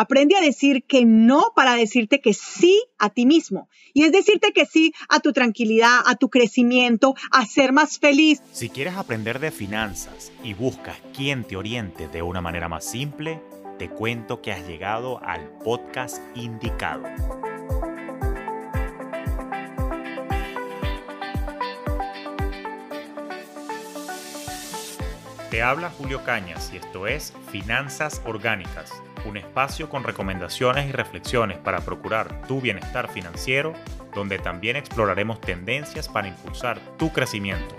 Aprende a decir que no para decirte que sí a ti mismo. Y es decirte que sí a tu tranquilidad, a tu crecimiento, a ser más feliz. Si quieres aprender de finanzas y buscas quien te oriente de una manera más simple, te cuento que has llegado al podcast indicado. Te habla Julio Cañas y esto es Finanzas Orgánicas, un espacio con recomendaciones y reflexiones para procurar tu bienestar financiero, donde también exploraremos tendencias para impulsar tu crecimiento.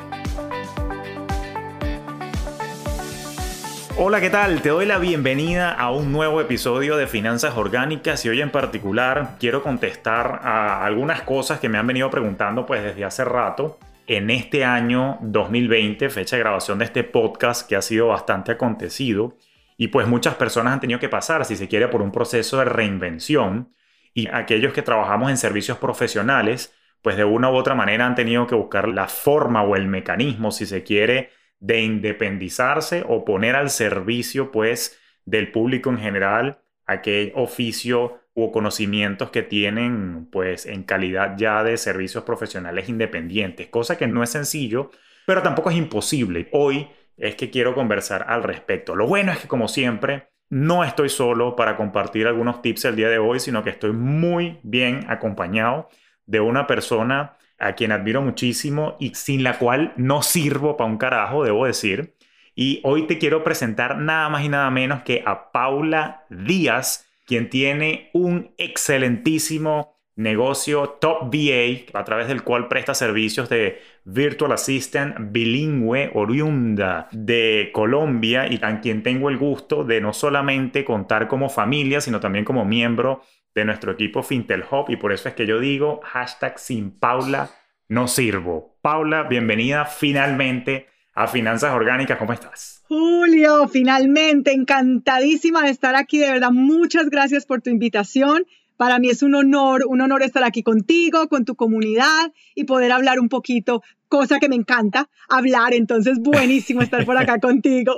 Hola, ¿qué tal? Te doy la bienvenida a un nuevo episodio de Finanzas Orgánicas y hoy en particular quiero contestar a algunas cosas que me han venido preguntando pues desde hace rato en este año 2020, fecha de grabación de este podcast que ha sido bastante acontecido y pues muchas personas han tenido que pasar, si se quiere, por un proceso de reinvención y aquellos que trabajamos en servicios profesionales, pues de una u otra manera han tenido que buscar la forma o el mecanismo, si se quiere, de independizarse o poner al servicio pues del público en general aquel oficio o conocimientos que tienen pues en calidad ya de servicios profesionales independientes, cosa que no es sencillo, pero tampoco es imposible. Hoy es que quiero conversar al respecto. Lo bueno es que como siempre no estoy solo para compartir algunos tips el día de hoy, sino que estoy muy bien acompañado de una persona a quien admiro muchísimo y sin la cual no sirvo para un carajo, debo decir. Y hoy te quiero presentar nada más y nada menos que a Paula Díaz, quien tiene un excelentísimo negocio Top VA, a través del cual presta servicios de Virtual Assistant bilingüe oriunda de Colombia y a quien tengo el gusto de no solamente contar como familia, sino también como miembro de nuestro equipo Fintel Hub y por eso es que yo digo hashtag sin Paula no sirvo. Paula, bienvenida finalmente a Finanzas Orgánicas, ¿cómo estás? Julio, finalmente, encantadísima de estar aquí, de verdad, muchas gracias por tu invitación. Para mí es un honor, un honor estar aquí contigo, con tu comunidad y poder hablar un poquito, cosa que me encanta, hablar. Entonces, buenísimo estar por acá contigo.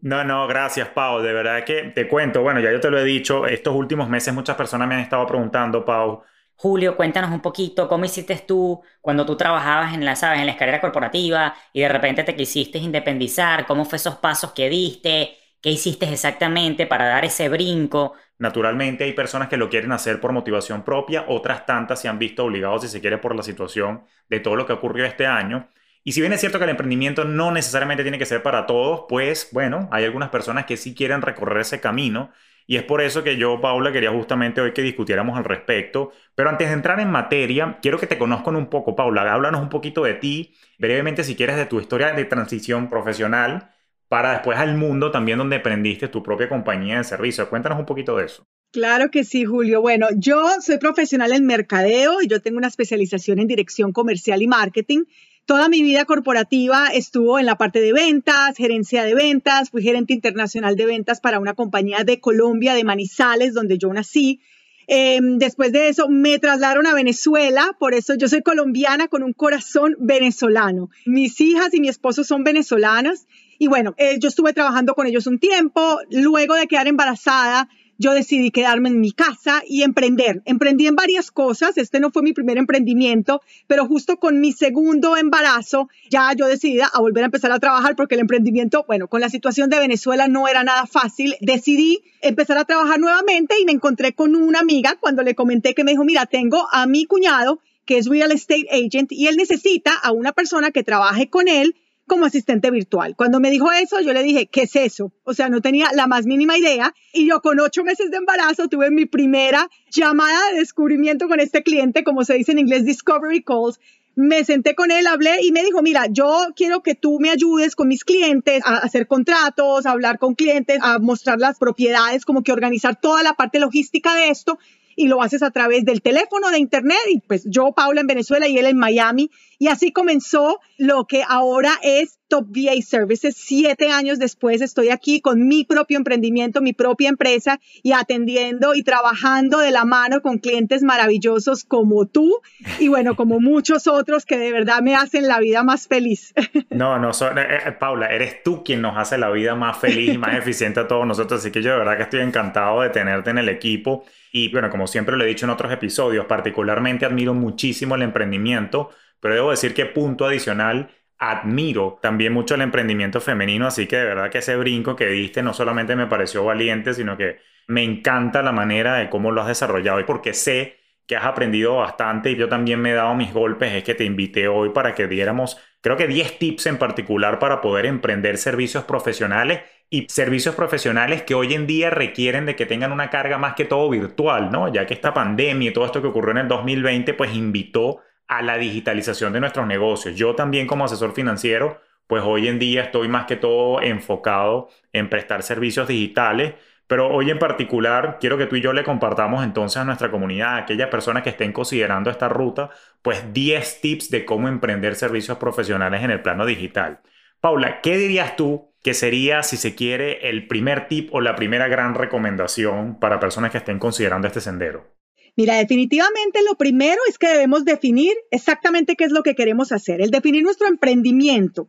No, no, gracias, Pau. De verdad que te cuento, bueno, ya yo te lo he dicho, estos últimos meses muchas personas me han estado preguntando, Pau, Julio, cuéntanos un poquito cómo hiciste tú cuando tú trabajabas en la, ¿sabes? en la escalera corporativa y de repente te quisiste independizar, cómo fue esos pasos que diste, qué hiciste exactamente para dar ese brinco. Naturalmente hay personas que lo quieren hacer por motivación propia, otras tantas se han visto obligados, si se quiere, por la situación de todo lo que ocurrió este año. Y si bien es cierto que el emprendimiento no necesariamente tiene que ser para todos, pues bueno, hay algunas personas que sí quieren recorrer ese camino y es por eso que yo, Paula, quería justamente hoy que discutiéramos al respecto. Pero antes de entrar en materia, quiero que te conozcan un poco, Paula. Háblanos un poquito de ti, brevemente si quieres, de tu historia de transición profesional para después al mundo también donde aprendiste tu propia compañía de servicio. Cuéntanos un poquito de eso. Claro que sí, Julio. Bueno, yo soy profesional en mercadeo y yo tengo una especialización en dirección comercial y marketing. Toda mi vida corporativa estuvo en la parte de ventas, gerencia de ventas, fui gerente internacional de ventas para una compañía de Colombia, de Manizales, donde yo nací. Em, después de eso me trasladaron a Venezuela, por eso yo soy colombiana con un corazón venezolano. Mis hijas y mi esposo son venezolanas y bueno, eh, yo estuve trabajando con ellos un tiempo, luego de quedar embarazada yo decidí quedarme en mi casa y emprender. Emprendí en varias cosas, este no fue mi primer emprendimiento, pero justo con mi segundo embarazo ya yo decidí a volver a empezar a trabajar porque el emprendimiento, bueno, con la situación de Venezuela no era nada fácil. Decidí empezar a trabajar nuevamente y me encontré con una amiga cuando le comenté que me dijo, mira, tengo a mi cuñado que es real estate agent y él necesita a una persona que trabaje con él como asistente virtual. Cuando me dijo eso, yo le dije, ¿qué es eso? O sea, no tenía la más mínima idea. Y yo con ocho meses de embarazo tuve mi primera llamada de descubrimiento con este cliente, como se dice en inglés, Discovery Calls. Me senté con él, hablé y me dijo, mira, yo quiero que tú me ayudes con mis clientes a hacer contratos, a hablar con clientes, a mostrar las propiedades, como que organizar toda la parte logística de esto y lo haces a través del teléfono, de internet y pues yo, Paula, en Venezuela y él en Miami. Y así comenzó lo que ahora es Top VA Services. Siete años después estoy aquí con mi propio emprendimiento, mi propia empresa y atendiendo y trabajando de la mano con clientes maravillosos como tú y bueno, como muchos otros que de verdad me hacen la vida más feliz. No, no, eh, eh, Paula, eres tú quien nos hace la vida más feliz y más eficiente a todos nosotros, así que yo de verdad que estoy encantado de tenerte en el equipo. Y bueno, como siempre lo he dicho en otros episodios, particularmente admiro muchísimo el emprendimiento, pero debo decir que punto adicional, admiro también mucho el emprendimiento femenino, así que de verdad que ese brinco que diste no solamente me pareció valiente, sino que me encanta la manera de cómo lo has desarrollado y porque sé que has aprendido bastante y yo también me he dado mis golpes, es que te invité hoy para que diéramos, creo que 10 tips en particular para poder emprender servicios profesionales y servicios profesionales que hoy en día requieren de que tengan una carga más que todo virtual, ¿no? Ya que esta pandemia y todo esto que ocurrió en el 2020, pues invitó a la digitalización de nuestros negocios. Yo también como asesor financiero, pues hoy en día estoy más que todo enfocado en prestar servicios digitales pero hoy en particular quiero que tú y yo le compartamos entonces a nuestra comunidad, a aquellas personas que estén considerando esta ruta, pues 10 tips de cómo emprender servicios profesionales en el plano digital. Paula, ¿qué dirías tú que sería, si se quiere, el primer tip o la primera gran recomendación para personas que estén considerando este sendero? Mira, definitivamente lo primero es que debemos definir exactamente qué es lo que queremos hacer, el definir nuestro emprendimiento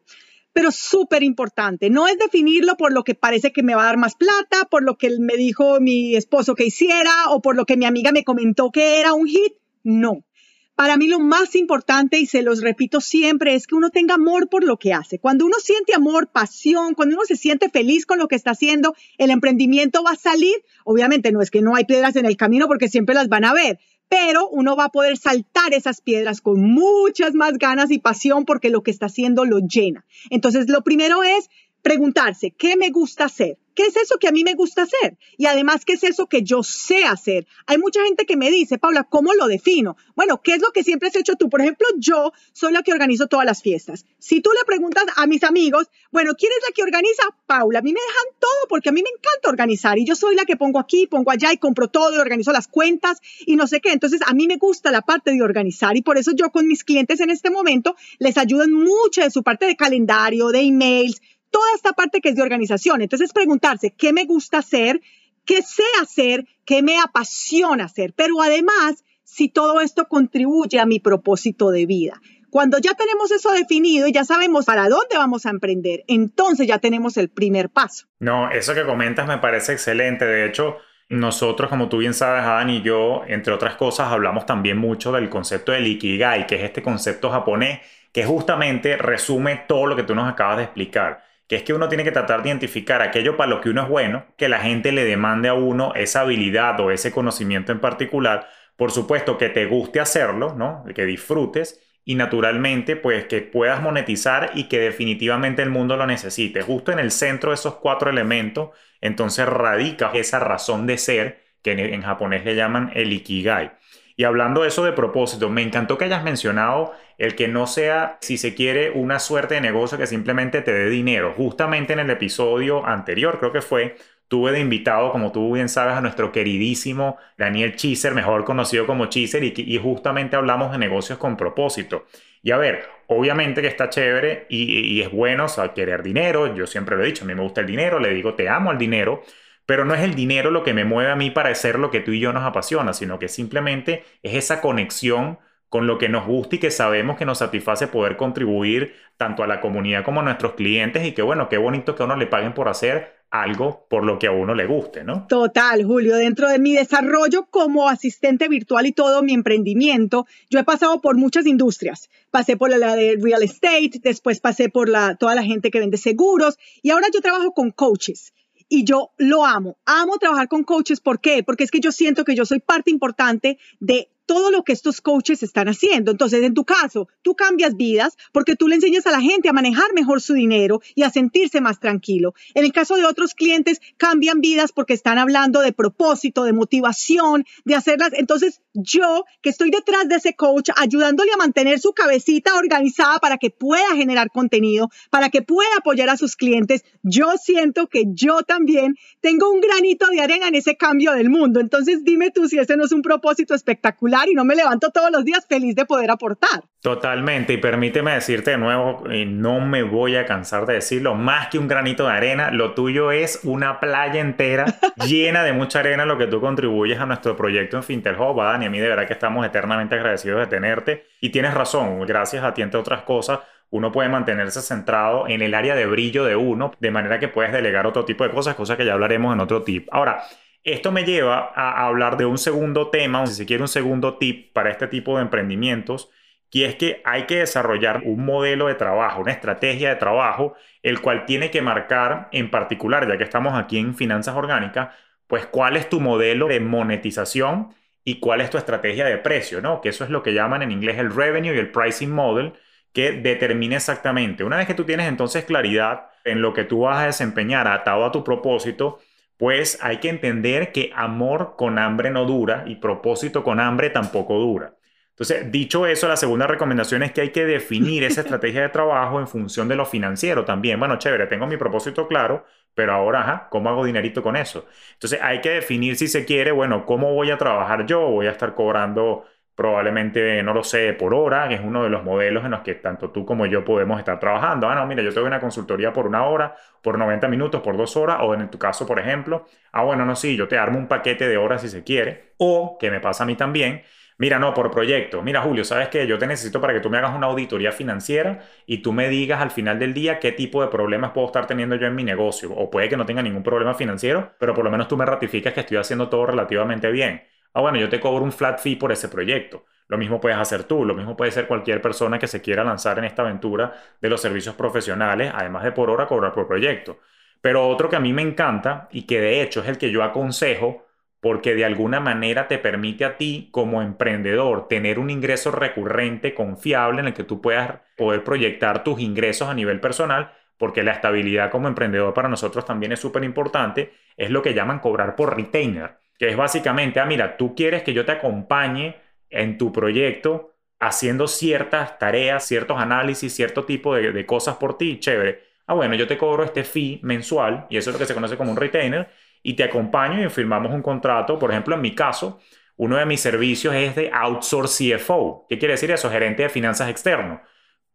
pero súper importante. No es definirlo por lo que parece que me va a dar más plata, por lo que me dijo mi esposo que hiciera o por lo que mi amiga me comentó que era un hit. No. Para mí lo más importante, y se los repito siempre, es que uno tenga amor por lo que hace. Cuando uno siente amor, pasión, cuando uno se siente feliz con lo que está haciendo, el emprendimiento va a salir. Obviamente no es que no hay piedras en el camino porque siempre las van a ver, pero uno va a poder saltar esas piedras con muchas más ganas y pasión porque lo que está haciendo lo llena. Entonces, lo primero es preguntarse, ¿qué me gusta hacer? ¿Qué es eso que a mí me gusta hacer? Y además, ¿qué es eso que yo sé hacer? Hay mucha gente que me dice, Paula, ¿cómo lo defino? Bueno, ¿qué es lo que siempre has hecho tú? Por ejemplo, yo soy la que organizo todas las fiestas. Si tú le preguntas a mis amigos, bueno, ¿quién es la que organiza? Paula. A mí me dejan todo porque a mí me encanta organizar y yo soy la que pongo aquí, pongo allá y compro todo y organizo las cuentas y no sé qué. Entonces, a mí me gusta la parte de organizar y por eso yo con mis clientes en este momento les ayudo en mucho de su parte de calendario, de emails, toda esta parte que es de organización. Entonces, preguntarse qué me gusta hacer, qué sé hacer, qué me apasiona hacer, pero además, si todo esto contribuye a mi propósito de vida. Cuando ya tenemos eso definido y ya sabemos para dónde vamos a emprender, entonces ya tenemos el primer paso. No, eso que comentas me parece excelente. De hecho, nosotros, como tú bien sabes, Adam y yo, entre otras cosas, hablamos también mucho del concepto del Ikigai, que es este concepto japonés que justamente resume todo lo que tú nos acabas de explicar que es que uno tiene que tratar de identificar aquello para lo que uno es bueno, que la gente le demande a uno esa habilidad o ese conocimiento en particular, por supuesto que te guste hacerlo, ¿no? Que disfrutes y naturalmente pues que puedas monetizar y que definitivamente el mundo lo necesite. Justo en el centro de esos cuatro elementos, entonces radica esa razón de ser que en, japonés le llaman el ikigai. Y hablando eso de propósito, me encantó que hayas mencionado el que no sea, si se quiere, una suerte de negocio que simplemente te dé dinero. Justamente en el episodio anterior, creo que fue, tuve de invitado, como tú bien sabes, a nuestro queridísimo Daniel Chiser, mejor conocido como Chiser, y, justamente hablamos de negocios con propósito. Y a ver, obviamente que está chévere y, y es bueno o querer dinero, yo siempre lo he dicho, a mí me gusta el dinero, le digo te amo al dinero, pero no es el dinero lo que me mueve a mí para hacer lo que tú y yo nos apasiona, sino que simplemente es esa conexión con lo que nos gusta y que sabemos que nos satisface poder contribuir tanto a la comunidad como a nuestros clientes y que bueno, qué bonito que a uno le paguen por hacer algo por lo que a uno le guste, ¿no? Total, Julio, dentro de mi desarrollo como asistente virtual y todo mi emprendimiento, yo he pasado por muchas industrias. Pasé por la de real estate, después pasé por la, toda la gente que vende seguros y ahora yo trabajo con coaches y yo lo amo. Amo trabajar con coaches. ¿Por qué? Porque es que yo siento que yo soy parte importante de todo lo que estos coaches están haciendo. Entonces, en tu caso, tú cambias vidas porque tú le enseñas a la gente a manejar mejor su dinero y a sentirse más tranquilo. En el caso de otros clientes, cambian vidas porque están hablando de propósito, de motivación, de hacerlas. Entonces, yo que estoy detrás de ese coach, ayudándole a mantener su cabecita organizada para que pueda generar contenido, para que pueda apoyar a sus clientes, yo siento que yo también tengo un granito de arena en ese cambio del mundo. Entonces, dime tú si ese no es un propósito espectacular y no me levanto todos los días feliz de poder aportar. Totalmente, y permíteme decirte de nuevo, y no me voy a cansar de decirlo, más que un granito de arena, lo tuyo es una playa entera llena de mucha arena lo que tú contribuyes a nuestro proyecto en Fintech Hub, Dani, a mí de verdad que estamos eternamente agradecidos de tenerte, y tienes razón, gracias a ti entre otras cosas, uno puede mantenerse centrado en el área de brillo de uno, de manera que puedes delegar otro tipo de cosas, cosas que ya hablaremos en otro tip. Ahora, esto me lleva a hablar de un segundo tema, o si se quiere un segundo tip para este tipo de emprendimientos, y es que hay que desarrollar un modelo de trabajo, una estrategia de trabajo, el cual tiene que marcar en particular, ya que estamos aquí en finanzas orgánicas, pues cuál es tu modelo de monetización y cuál es tu estrategia de precio, ¿no? Que eso es lo que llaman en inglés el revenue y el pricing model, que determina exactamente. Una vez que tú tienes entonces claridad en lo que tú vas a desempeñar atado a tu propósito, pues hay que entender que amor con hambre no dura y propósito con hambre tampoco dura. Entonces, dicho eso, la segunda recomendación es que hay que definir esa estrategia de trabajo en función de lo financiero también. Bueno, chévere, tengo mi propósito claro, pero ahora, ajá, ¿cómo hago dinerito con eso? Entonces, hay que definir si se quiere, bueno, ¿cómo voy a trabajar yo? ¿Voy a estar cobrando probablemente, no lo sé, por hora, que es uno de los modelos en los que tanto tú como yo podemos estar trabajando. Ah, no, mira, yo tengo una consultoría por una hora, por 90 minutos, por dos horas, o en tu caso, por ejemplo, ah, bueno, no, sí, yo te armo un paquete de horas si se quiere, o que me pasa a mí también, mira, no, por proyecto, mira, Julio, sabes que yo te necesito para que tú me hagas una auditoría financiera y tú me digas al final del día qué tipo de problemas puedo estar teniendo yo en mi negocio, o puede que no tenga ningún problema financiero, pero por lo menos tú me ratificas que estoy haciendo todo relativamente bien ah, bueno, yo te cobro un flat fee por ese proyecto. Lo mismo puedes hacer tú, lo mismo puede ser cualquier persona que se quiera lanzar en esta aventura de los servicios profesionales, además de por hora cobrar por proyecto. Pero otro que a mí me encanta y que de hecho es el que yo aconsejo porque de alguna manera te permite a ti como emprendedor tener un ingreso recurrente, confiable, en el que tú puedas poder proyectar tus ingresos a nivel personal, porque la estabilidad como emprendedor para nosotros también es súper importante, es lo que llaman cobrar por retainer que es básicamente, ah, mira, tú quieres que yo te acompañe en tu proyecto haciendo ciertas tareas, ciertos análisis, cierto tipo de, cosas por ti, chévere. Ah, bueno, yo te cobro este fee mensual, y eso es lo que se conoce como un retainer, y te acompaño y firmamos un contrato. Por ejemplo, en mi caso, uno de mis servicios es de outsource CFO. ¿Qué quiere decir eso? Gerente de finanzas externo.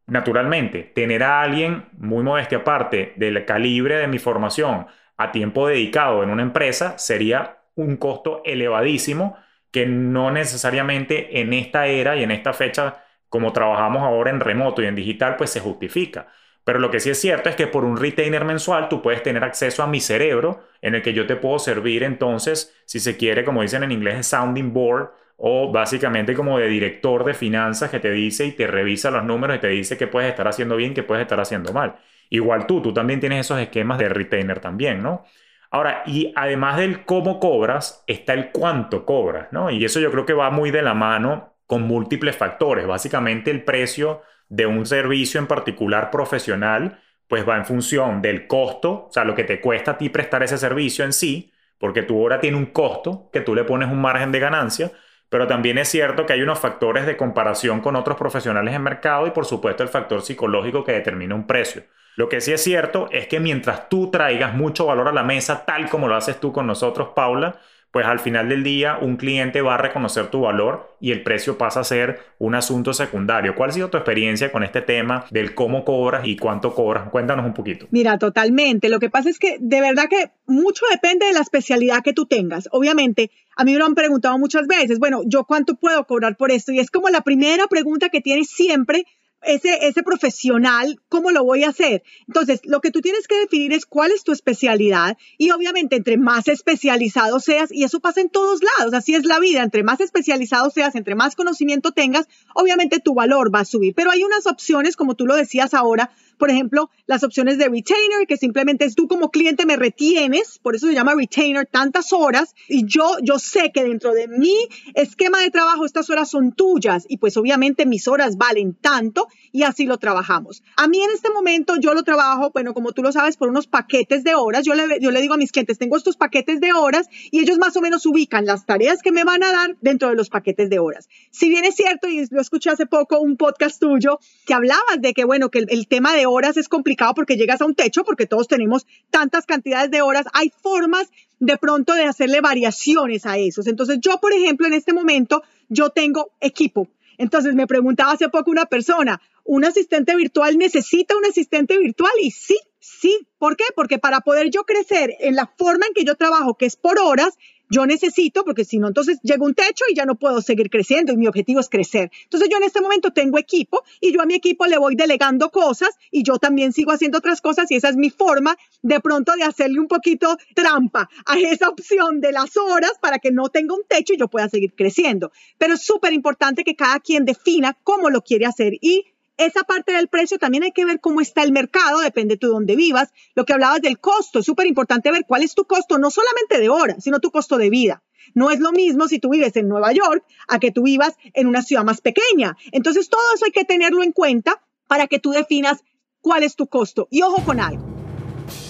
Naturalmente, tener a alguien, muy modestia aparte, del calibre de mi formación, a tiempo dedicado en una empresa, sería un costo elevadísimo que no necesariamente en esta era y en esta fecha, como trabajamos ahora en remoto y en digital, pues se justifica. Pero lo que sí es cierto es que por un retainer mensual tú puedes tener acceso a mi cerebro en el que yo te puedo servir entonces, si se quiere, como dicen en inglés, sounding board o básicamente como de director de finanzas que te dice y te revisa los números y te dice qué puedes estar haciendo bien, qué puedes estar haciendo mal. Igual tú, tú también tienes esos esquemas de retainer también, ¿no? Ahora, y además del cómo cobras, está el cuánto cobras, ¿no? Y eso yo creo que va muy de la mano con múltiples factores. Básicamente el precio de un servicio en particular profesional, pues va en función del costo, o sea, lo que te cuesta a ti prestar ese servicio en sí, porque tu hora tiene un costo que tú le pones un margen de ganancia, pero también es cierto que hay unos factores de comparación con otros profesionales en mercado y por supuesto el factor psicológico que determina un precio. Lo que sí es cierto es que mientras tú traigas mucho valor a la mesa, tal como lo haces tú con nosotros, Paula, pues al final del día un cliente va a reconocer tu valor y el precio pasa a ser un asunto secundario. ¿Cuál ha sido tu experiencia con este tema del cómo cobras y cuánto cobras? Cuéntanos un poquito. Mira, totalmente. Lo que pasa es que de verdad que mucho depende de la especialidad que tú tengas. Obviamente, a mí me lo han preguntado muchas veces, bueno, ¿yo cuánto puedo cobrar por esto? Y es como la primera pregunta que tienes siempre ese, ese profesional, ¿cómo lo voy a hacer? Entonces, lo que tú tienes que definir es cuál es tu especialidad y obviamente entre más especializado seas, y eso pasa en todos lados, así es la vida, entre más especializado seas, entre más conocimiento tengas, obviamente tu valor va a subir. Pero hay unas opciones, como tú lo decías ahora, por ejemplo, las opciones de retainer, que simplemente es tú como cliente me retienes, por eso se llama retainer, tantas horas, y yo, yo sé que dentro de mi esquema de trabajo estas horas son tuyas, y pues obviamente mis horas valen tanto, y así lo trabajamos. A mí en este momento yo lo trabajo, bueno, como tú lo sabes, por unos paquetes de horas. Yo le, yo le digo a mis clientes, tengo estos paquetes de horas y ellos más o menos ubican las tareas que me van a dar dentro de los paquetes de horas. Si bien es cierto, y lo escuché hace poco un podcast tuyo que hablabas de que, bueno, que el, el tema de horas es complicado porque llegas a un techo, porque todos tenemos tantas cantidades de horas, hay formas de pronto de hacerle variaciones a esos. Entonces yo, por ejemplo, en este momento, yo tengo equipo. Entonces me preguntaba hace poco una persona, ¿un asistente virtual necesita un asistente virtual? Y sí, sí. ¿Por qué? Porque para poder yo crecer en la forma en que yo trabajo, que es por horas, yo necesito, porque si no, entonces llega un techo y ya no puedo seguir creciendo y mi objetivo es crecer. Entonces yo en este momento tengo equipo y yo a mi equipo le voy delegando cosas y yo también sigo haciendo otras cosas y esa es mi forma de pronto de hacerle un poquito trampa a esa opción de las horas para que no tenga un techo y yo pueda seguir creciendo. Pero es súper importante que cada quien defina cómo lo quiere hacer y esa parte del precio también hay que ver cómo está el mercado, depende de dónde vivas. Lo que hablabas del costo, es súper importante ver cuál es tu costo, no solamente de horas, sino tu costo de vida. No es lo mismo si tú vives en Nueva York a que tú vivas en una ciudad más pequeña. Entonces, todo eso hay que tenerlo en cuenta para que tú definas cuál es tu costo. Y ojo con algo,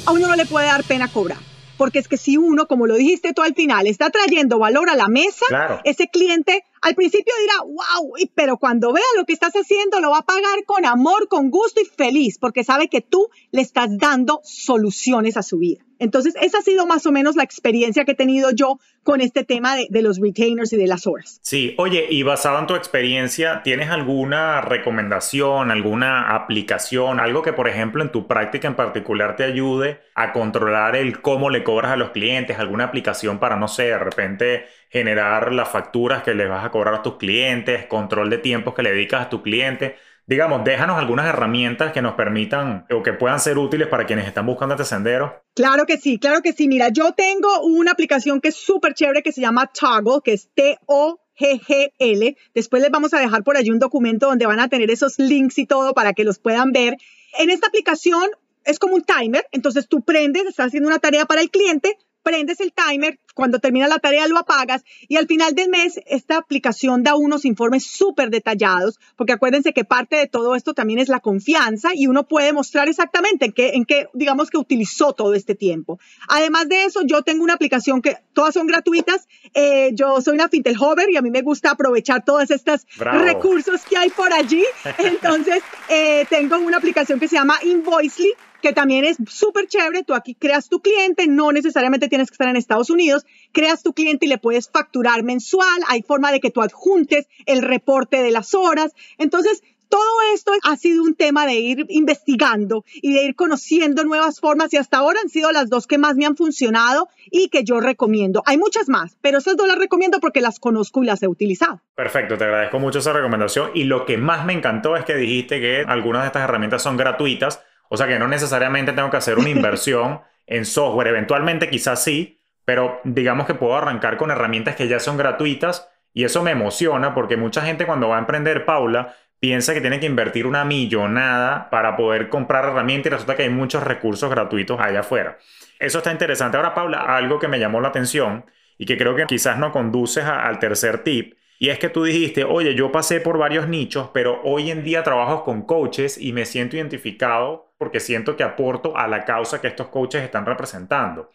a uno no le puede dar pena cobrar porque es que si uno, como lo dijiste tú al final, está trayendo valor a la mesa, ese cliente al principio dirá, wow, pero cuando vea lo que estás haciendo, lo va a pagar con amor, con gusto y feliz, porque sabe que tú le estás dando soluciones a su vida. Entonces, esa ha sido más o menos la experiencia que he tenido yo con este tema de, los retainers y de las horas. Sí, oye, y basado en tu experiencia, ¿tienes alguna recomendación, alguna aplicación, algo que, por ejemplo, en tu práctica en particular te ayude a controlar el cómo le cobras a los clientes? ¿Alguna aplicación para, no sé, de repente generar las facturas que les vas a cobrar a tus clientes, control de tiempos que le dedicas a tu cliente? digamos, déjanos algunas herramientas que nos permitan o que puedan ser útiles para quienes están buscando este sendero. Claro que sí, claro que sí. Mira, yo tengo una aplicación que es súper chévere que se llama Toggle, que es T-O-G-G-L. Después les vamos a dejar por allí un documento donde van a tener esos links y todo para que los puedan ver. En esta aplicación es como un timer, entonces tú prendes, estás haciendo una tarea para el cliente, prendes el timer, cuando termina la tarea lo apagas y al final del mes esta aplicación da unos informes súper detallados, porque acuérdense que parte de todo esto también es la confianza y uno puede mostrar exactamente en qué, en qué digamos que utilizó todo este tiempo. Además de eso, yo tengo una aplicación que todas son gratuitas. Eh, yo soy una Fintel Hover y a mí me gusta aprovechar todos estos recursos que hay por allí. Entonces, eh, tengo una aplicación que se llama Invoicely que también es súper chévere. Tú aquí creas tu cliente, no necesariamente tienes que estar en Estados Unidos, creas tu cliente y le puedes facturar mensual. Hay forma de que tú adjuntes el reporte de las horas. Entonces, todo esto ha sido un tema de ir investigando y de ir conociendo nuevas formas y hasta ahora han sido las dos que más me han funcionado y que yo recomiendo. Hay muchas más, pero esas dos las recomiendo porque las conozco y las he utilizado. Perfecto, te agradezco mucho esa recomendación y lo que más me encantó es que dijiste que algunas de estas herramientas son gratuitas o sea que no necesariamente tengo que hacer una inversión en software, eventualmente quizás sí, pero digamos que puedo arrancar con herramientas que ya son gratuitas y eso me emociona porque mucha gente cuando va a emprender, Paula, piensa que tiene que invertir una millonada para poder comprar herramientas y resulta que hay muchos recursos gratuitos allá afuera. Eso está interesante. Ahora, Paula, algo que me llamó la atención y que creo que quizás no conduces al tercer tip y es que tú dijiste, oye, yo pasé por varios nichos, pero hoy en día trabajo con coaches y me siento identificado porque siento que aporto a la causa que estos coaches están representando.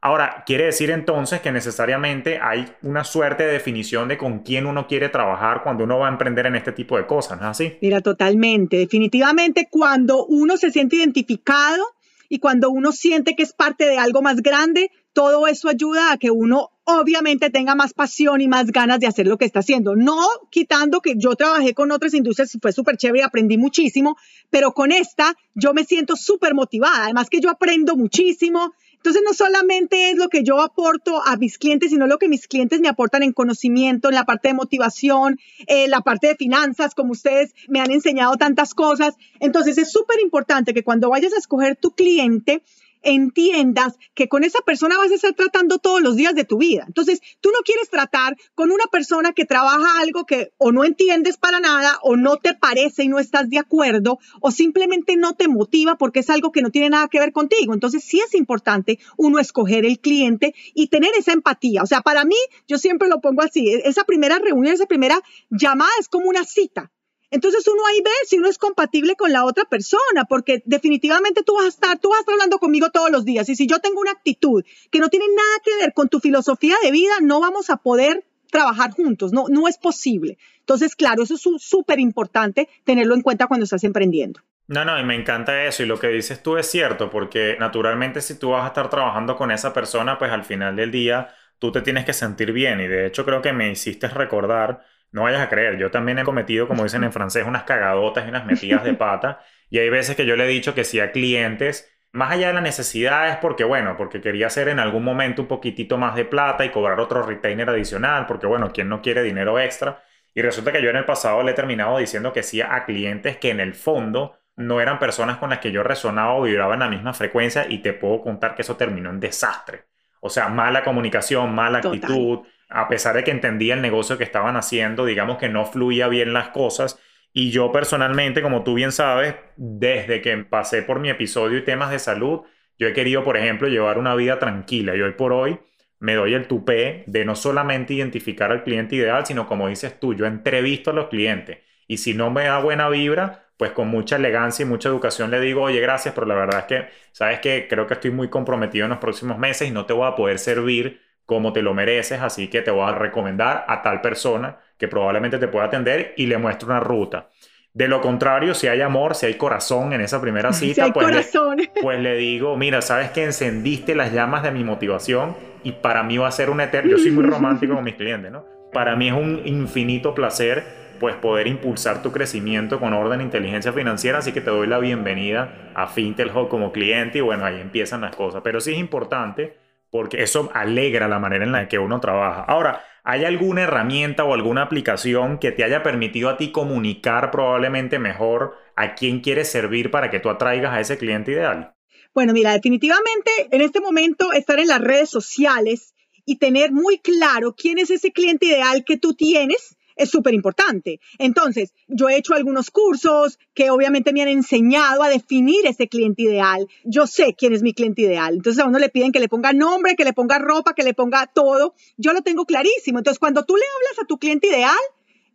Ahora, quiere decir entonces que necesariamente hay una suerte de definición de con quién uno quiere trabajar cuando uno va a emprender en este tipo de cosas, ¿no es así? Mira, totalmente. Definitivamente cuando uno se siente identificado y cuando uno siente que es parte de algo más grande, todo eso ayuda a que uno obviamente tenga más pasión y más ganas de hacer lo que está haciendo. No quitando que yo trabajé con otras industrias y fue súper chévere aprendí muchísimo, pero con esta yo me siento súper motivada. Además que yo aprendo muchísimo. Entonces no solamente es lo que yo aporto a mis clientes, sino lo que mis clientes me aportan en conocimiento, en la parte de motivación, en la parte de finanzas, como ustedes me han enseñado tantas cosas. Entonces es súper importante que cuando vayas a escoger tu cliente, entiendas que con esa persona vas a estar tratando todos los días de tu vida. Entonces, tú no quieres tratar con una persona que trabaja algo que o no entiendes para nada o no te parece y no estás de acuerdo o simplemente no te motiva porque es algo que no tiene nada que ver contigo. Entonces, sí es importante uno escoger el cliente y tener esa empatía. O sea, para mí, yo siempre lo pongo así, esa primera reunión, esa primera llamada es como una cita. Entonces uno ahí ve si uno es compatible con la otra persona, porque definitivamente tú vas a estar, tú vas a estar hablando conmigo todos los días. Y si yo tengo una actitud que no tiene nada que ver con tu filosofía de vida, no vamos a poder trabajar juntos. No, no es posible. Entonces, claro, eso es súper importante tenerlo en cuenta cuando estás emprendiendo. No, no, y me encanta eso. Y lo que dices tú es cierto, porque naturalmente si tú vas a estar trabajando con esa persona, pues al final del día tú te tienes que sentir bien. Y de hecho creo que me hiciste recordar no vayas a creer, yo también he cometido, como dicen en francés, unas cagadotas y unas metidas de pata. Y hay veces que yo le he dicho que si a clientes, más allá de la necesidad, es porque, bueno, porque quería hacer en algún momento un poquitito más de plata y cobrar otro retainer adicional, porque, bueno, ¿quién no quiere dinero extra? Y resulta que yo en el pasado le he terminado diciendo que sí a clientes que en el fondo no eran personas con las que yo resonaba o vibraba en la misma frecuencia y te puedo contar que eso terminó en desastre. O sea, mala comunicación, mala actitud, a pesar de que entendía el negocio que estaban haciendo, digamos que no fluía bien las cosas. Y yo personalmente, como tú bien sabes, desde que pasé por mi episodio y temas de salud, yo he querido, por ejemplo, llevar una vida tranquila. Y hoy por hoy me doy el tupé de no solamente identificar al cliente ideal, sino como dices tú, yo entrevisto a los clientes. Y si no me da buena vibra, pues con mucha elegancia y mucha educación le digo, oye, gracias, pero la verdad es que, sabes que creo que estoy muy comprometido en los próximos meses y no te voy a poder servir como te lo mereces, así que te voy a recomendar a tal persona que probablemente te pueda atender y le muestro una ruta. De lo contrario, si hay amor, si hay corazón en esa primera cita, pues, Le, pues le digo, mira, sabes que encendiste las llamas de mi motivación y para mí va a ser un eterno, yo soy muy romántico con mis clientes, ¿no? Para mí es un infinito placer pues poder impulsar tu crecimiento con orden e inteligencia financiera, así que te doy la bienvenida a Fintel como cliente y bueno, ahí empiezan las cosas, pero sí es importante porque eso alegra la manera en la que uno trabaja. Ahora, ¿hay alguna herramienta o alguna aplicación que te haya permitido a ti comunicar probablemente mejor a quién quieres servir para que tú atraigas a ese cliente ideal? Bueno, mira, definitivamente en este momento estar en las redes sociales y tener muy claro quién es ese cliente ideal que tú tienes es súper importante. Entonces, yo he hecho algunos cursos que obviamente me han enseñado a definir ese cliente ideal. Yo sé quién es mi cliente ideal. Entonces, a uno le piden que le ponga nombre, que le ponga ropa, que le ponga todo. Yo lo tengo clarísimo. Entonces, cuando tú le hablas a tu cliente ideal,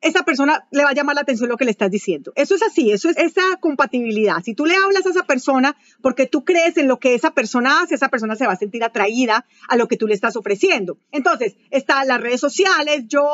esa persona le va a llamar la atención lo que le estás diciendo. Eso es así, eso es esa compatibilidad. Si tú le hablas a esa persona porque tú crees en lo que esa persona hace, esa persona se va a sentir atraída a lo que tú le estás ofreciendo. Entonces, están las redes sociales. Yo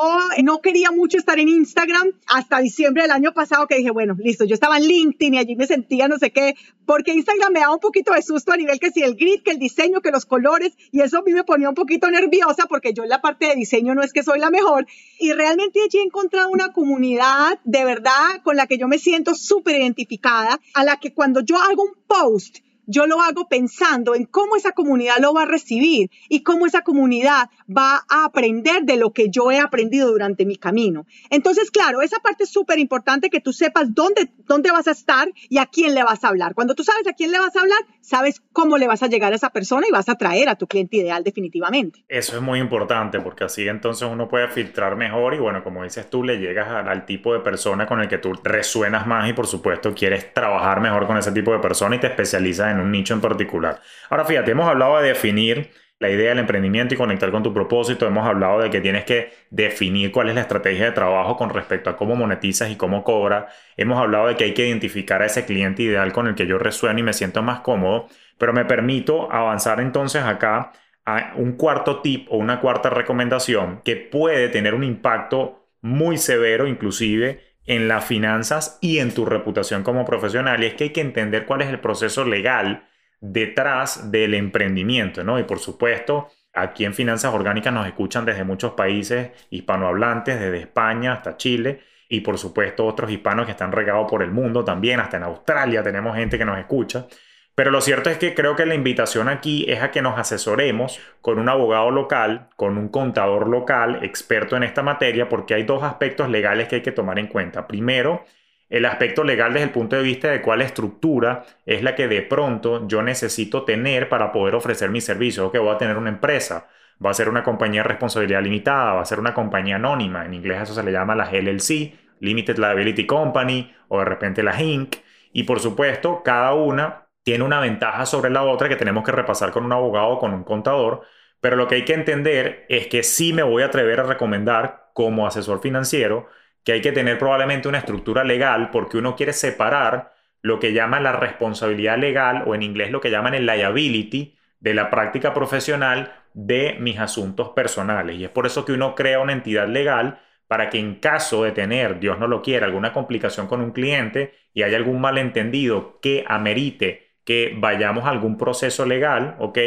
no quería mucho estar en Instagram hasta diciembre del año pasado que dije, bueno, listo, yo estaba en LinkedIn y allí me sentía no sé qué, porque Instagram me daba un poquito de susto a nivel que si el grid, que el diseño, que los colores, y eso a mí me ponía un poquito nerviosa porque yo en la parte de diseño no es que soy la mejor. Y realmente allí he encontrado una comunidad de verdad con la que yo me siento súper identificada, a la que cuando yo hago un post, yo lo hago pensando en cómo esa comunidad lo va a recibir y cómo esa comunidad va a aprender de lo que yo he aprendido durante mi camino. Entonces, claro, esa parte es súper importante que tú sepas dónde, dónde vas a estar y a quién le vas a hablar. Cuando tú sabes a quién le vas a hablar, sabes cómo le vas a llegar a esa persona y vas a atraer a tu cliente ideal definitivamente. Eso es muy importante porque así entonces uno puede filtrar mejor y bueno, como dices tú, le llegas al, al tipo de persona con el que tú resuenas más y por supuesto quieres trabajar mejor con ese tipo de persona y te especializas en un nicho en particular. Ahora fíjate, hemos hablado de definir la idea del emprendimiento y conectar con tu propósito. Hemos hablado de que tienes que definir cuál es la estrategia de trabajo con respecto a cómo monetizas y cómo cobra. Hemos hablado de que hay que identificar a ese cliente ideal con el que yo resueno y me siento más cómodo. Pero me permito avanzar entonces acá a un cuarto tip o una cuarta recomendación que puede tener un impacto muy severo inclusive en las finanzas y en tu reputación como profesional. Y es que hay que entender cuál es el proceso legal detrás del emprendimiento, ¿no? Y por supuesto, aquí en Finanzas Orgánicas nos escuchan desde muchos países hispanohablantes, desde España hasta Chile, y por supuesto otros hispanos que están regados por el mundo también, hasta en Australia tenemos gente que nos escucha. Pero lo cierto es que creo que la invitación aquí es a que nos asesoremos con un abogado local, con un contador local, experto en esta materia, porque hay dos aspectos legales que hay que tomar en cuenta. Primero, el aspecto legal desde el punto de vista de cuál estructura es la que de pronto yo necesito tener para poder ofrecer mi servicio. que voy a tener una empresa, va a ser una compañía de responsabilidad limitada, va a ser una compañía anónima, en inglés eso se le llama la LLC, Limited Liability Company, o de repente la Inc. Y por supuesto, cada una tiene una ventaja sobre la otra que tenemos que repasar con un abogado o con un contador, pero lo que hay que entender es que sí me voy a atrever a recomendar como asesor financiero que hay que tener probablemente una estructura legal porque uno quiere separar lo que llama la responsabilidad legal o en inglés lo que llaman el liability de la práctica profesional de mis asuntos personales. Y es por eso que uno crea una entidad legal para que en caso de tener, Dios no lo quiera, alguna complicación con un cliente y haya algún malentendido que amerite que vayamos a algún proceso legal, ¿ok?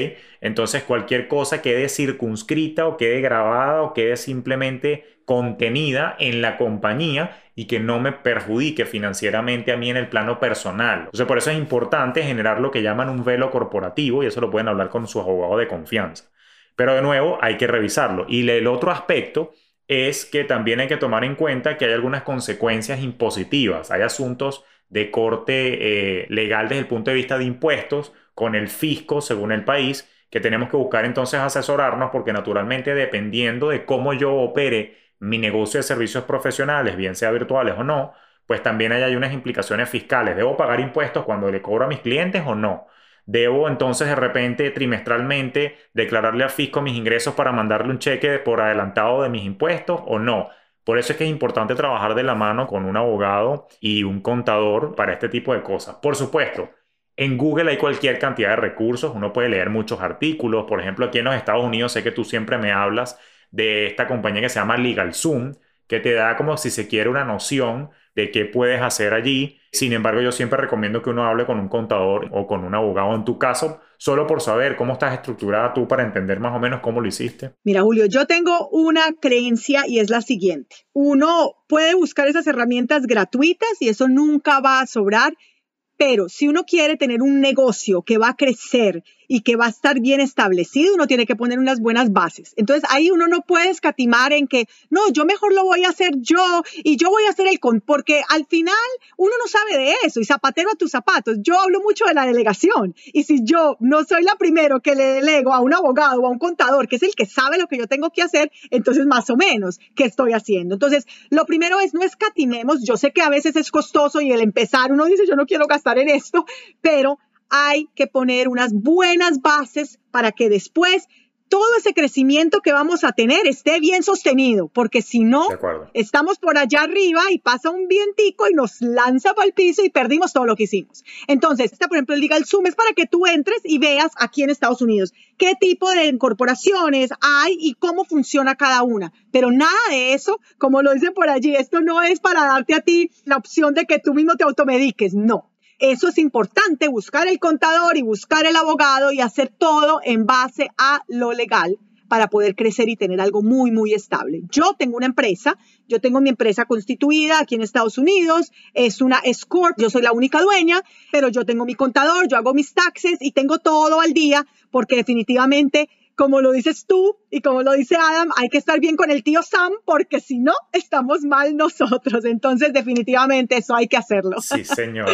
Entonces cualquier cosa quede circunscrita o quede grabada o quede simplemente contenida en la compañía y que no me perjudique financieramente a mí en el plano personal. Entonces, por eso es importante generar lo que llaman un velo corporativo y eso lo pueden hablar con su abogado de confianza. Pero de nuevo, hay que revisarlo. Y el otro aspecto es que también hay que tomar en cuenta que hay algunas consecuencias impositivas. Hay asuntos de corte eh, legal desde el punto de vista de impuestos con el fisco según el país que tenemos que buscar entonces asesorarnos porque naturalmente dependiendo de cómo yo opere mi negocio de servicios profesionales, bien sea virtuales o no, pues también hay unas implicaciones fiscales. ¿Debo pagar impuestos cuando le cobro a mis clientes o no? ¿Debo entonces de repente trimestralmente declararle al fisco mis ingresos para mandarle un cheque por adelantado de mis impuestos o no? Por eso es que es importante trabajar de la mano con un abogado y un contador para este tipo de cosas. Por supuesto, en Google hay cualquier cantidad de recursos, uno puede leer muchos artículos, por ejemplo, aquí en los Estados Unidos sé que tú siempre me hablas de esta compañía que se llama LegalZoom, que te da como si se quiere una noción de qué puedes hacer allí. Sin embargo, yo siempre recomiendo que uno hable con un contador o con un abogado en tu caso, solo por saber cómo estás estructurada tú para entender más o menos cómo lo hiciste. Mira, Julio, yo tengo una creencia y es la siguiente. Uno puede buscar esas herramientas gratuitas y eso nunca va a sobrar pero si uno quiere tener un negocio que va a crecer y que va a estar bien establecido, uno tiene que poner unas buenas bases. Entonces ahí uno no puede escatimar en que, no, yo mejor lo voy a hacer yo y yo voy a hacer el con, porque al final uno no sabe de eso y zapatero a tus zapatos. Yo hablo mucho de la delegación y si yo no soy la primero que le delego a un abogado o a un contador, que es el que sabe lo que yo tengo que hacer, entonces más o menos, ¿qué estoy haciendo? Entonces, lo primero es no escatimemos. Yo sé que a veces es costoso y el empezar, uno dice, yo no quiero gastar en esto, pero hay que poner unas buenas bases para que después todo ese crecimiento que vamos a tener esté bien sostenido, porque si no, estamos por allá arriba y pasa un vientico y nos lanza para el piso y perdimos todo lo que hicimos. Entonces, esta, por ejemplo, el Legal Zoom es para que tú entres y veas aquí en Estados Unidos qué tipo de incorporaciones hay y cómo funciona cada una. Pero nada de eso, como lo dicen por allí, esto no es para darte a ti la opción de que tú mismo te automediques, no. Eso es importante, buscar el contador y buscar el abogado y hacer todo en base a lo legal para poder crecer y tener algo muy, muy estable. Yo tengo una empresa, yo tengo mi empresa constituida aquí en Estados Unidos, es una S-Corp, yo soy la única dueña, pero yo tengo mi contador, yo hago mis taxes y tengo todo al día porque definitivamente como lo dices tú y como lo dice Adam, hay que estar bien con el tío Sam porque si no, estamos mal nosotros. Entonces, definitivamente eso hay que hacerlo. Sí, señor.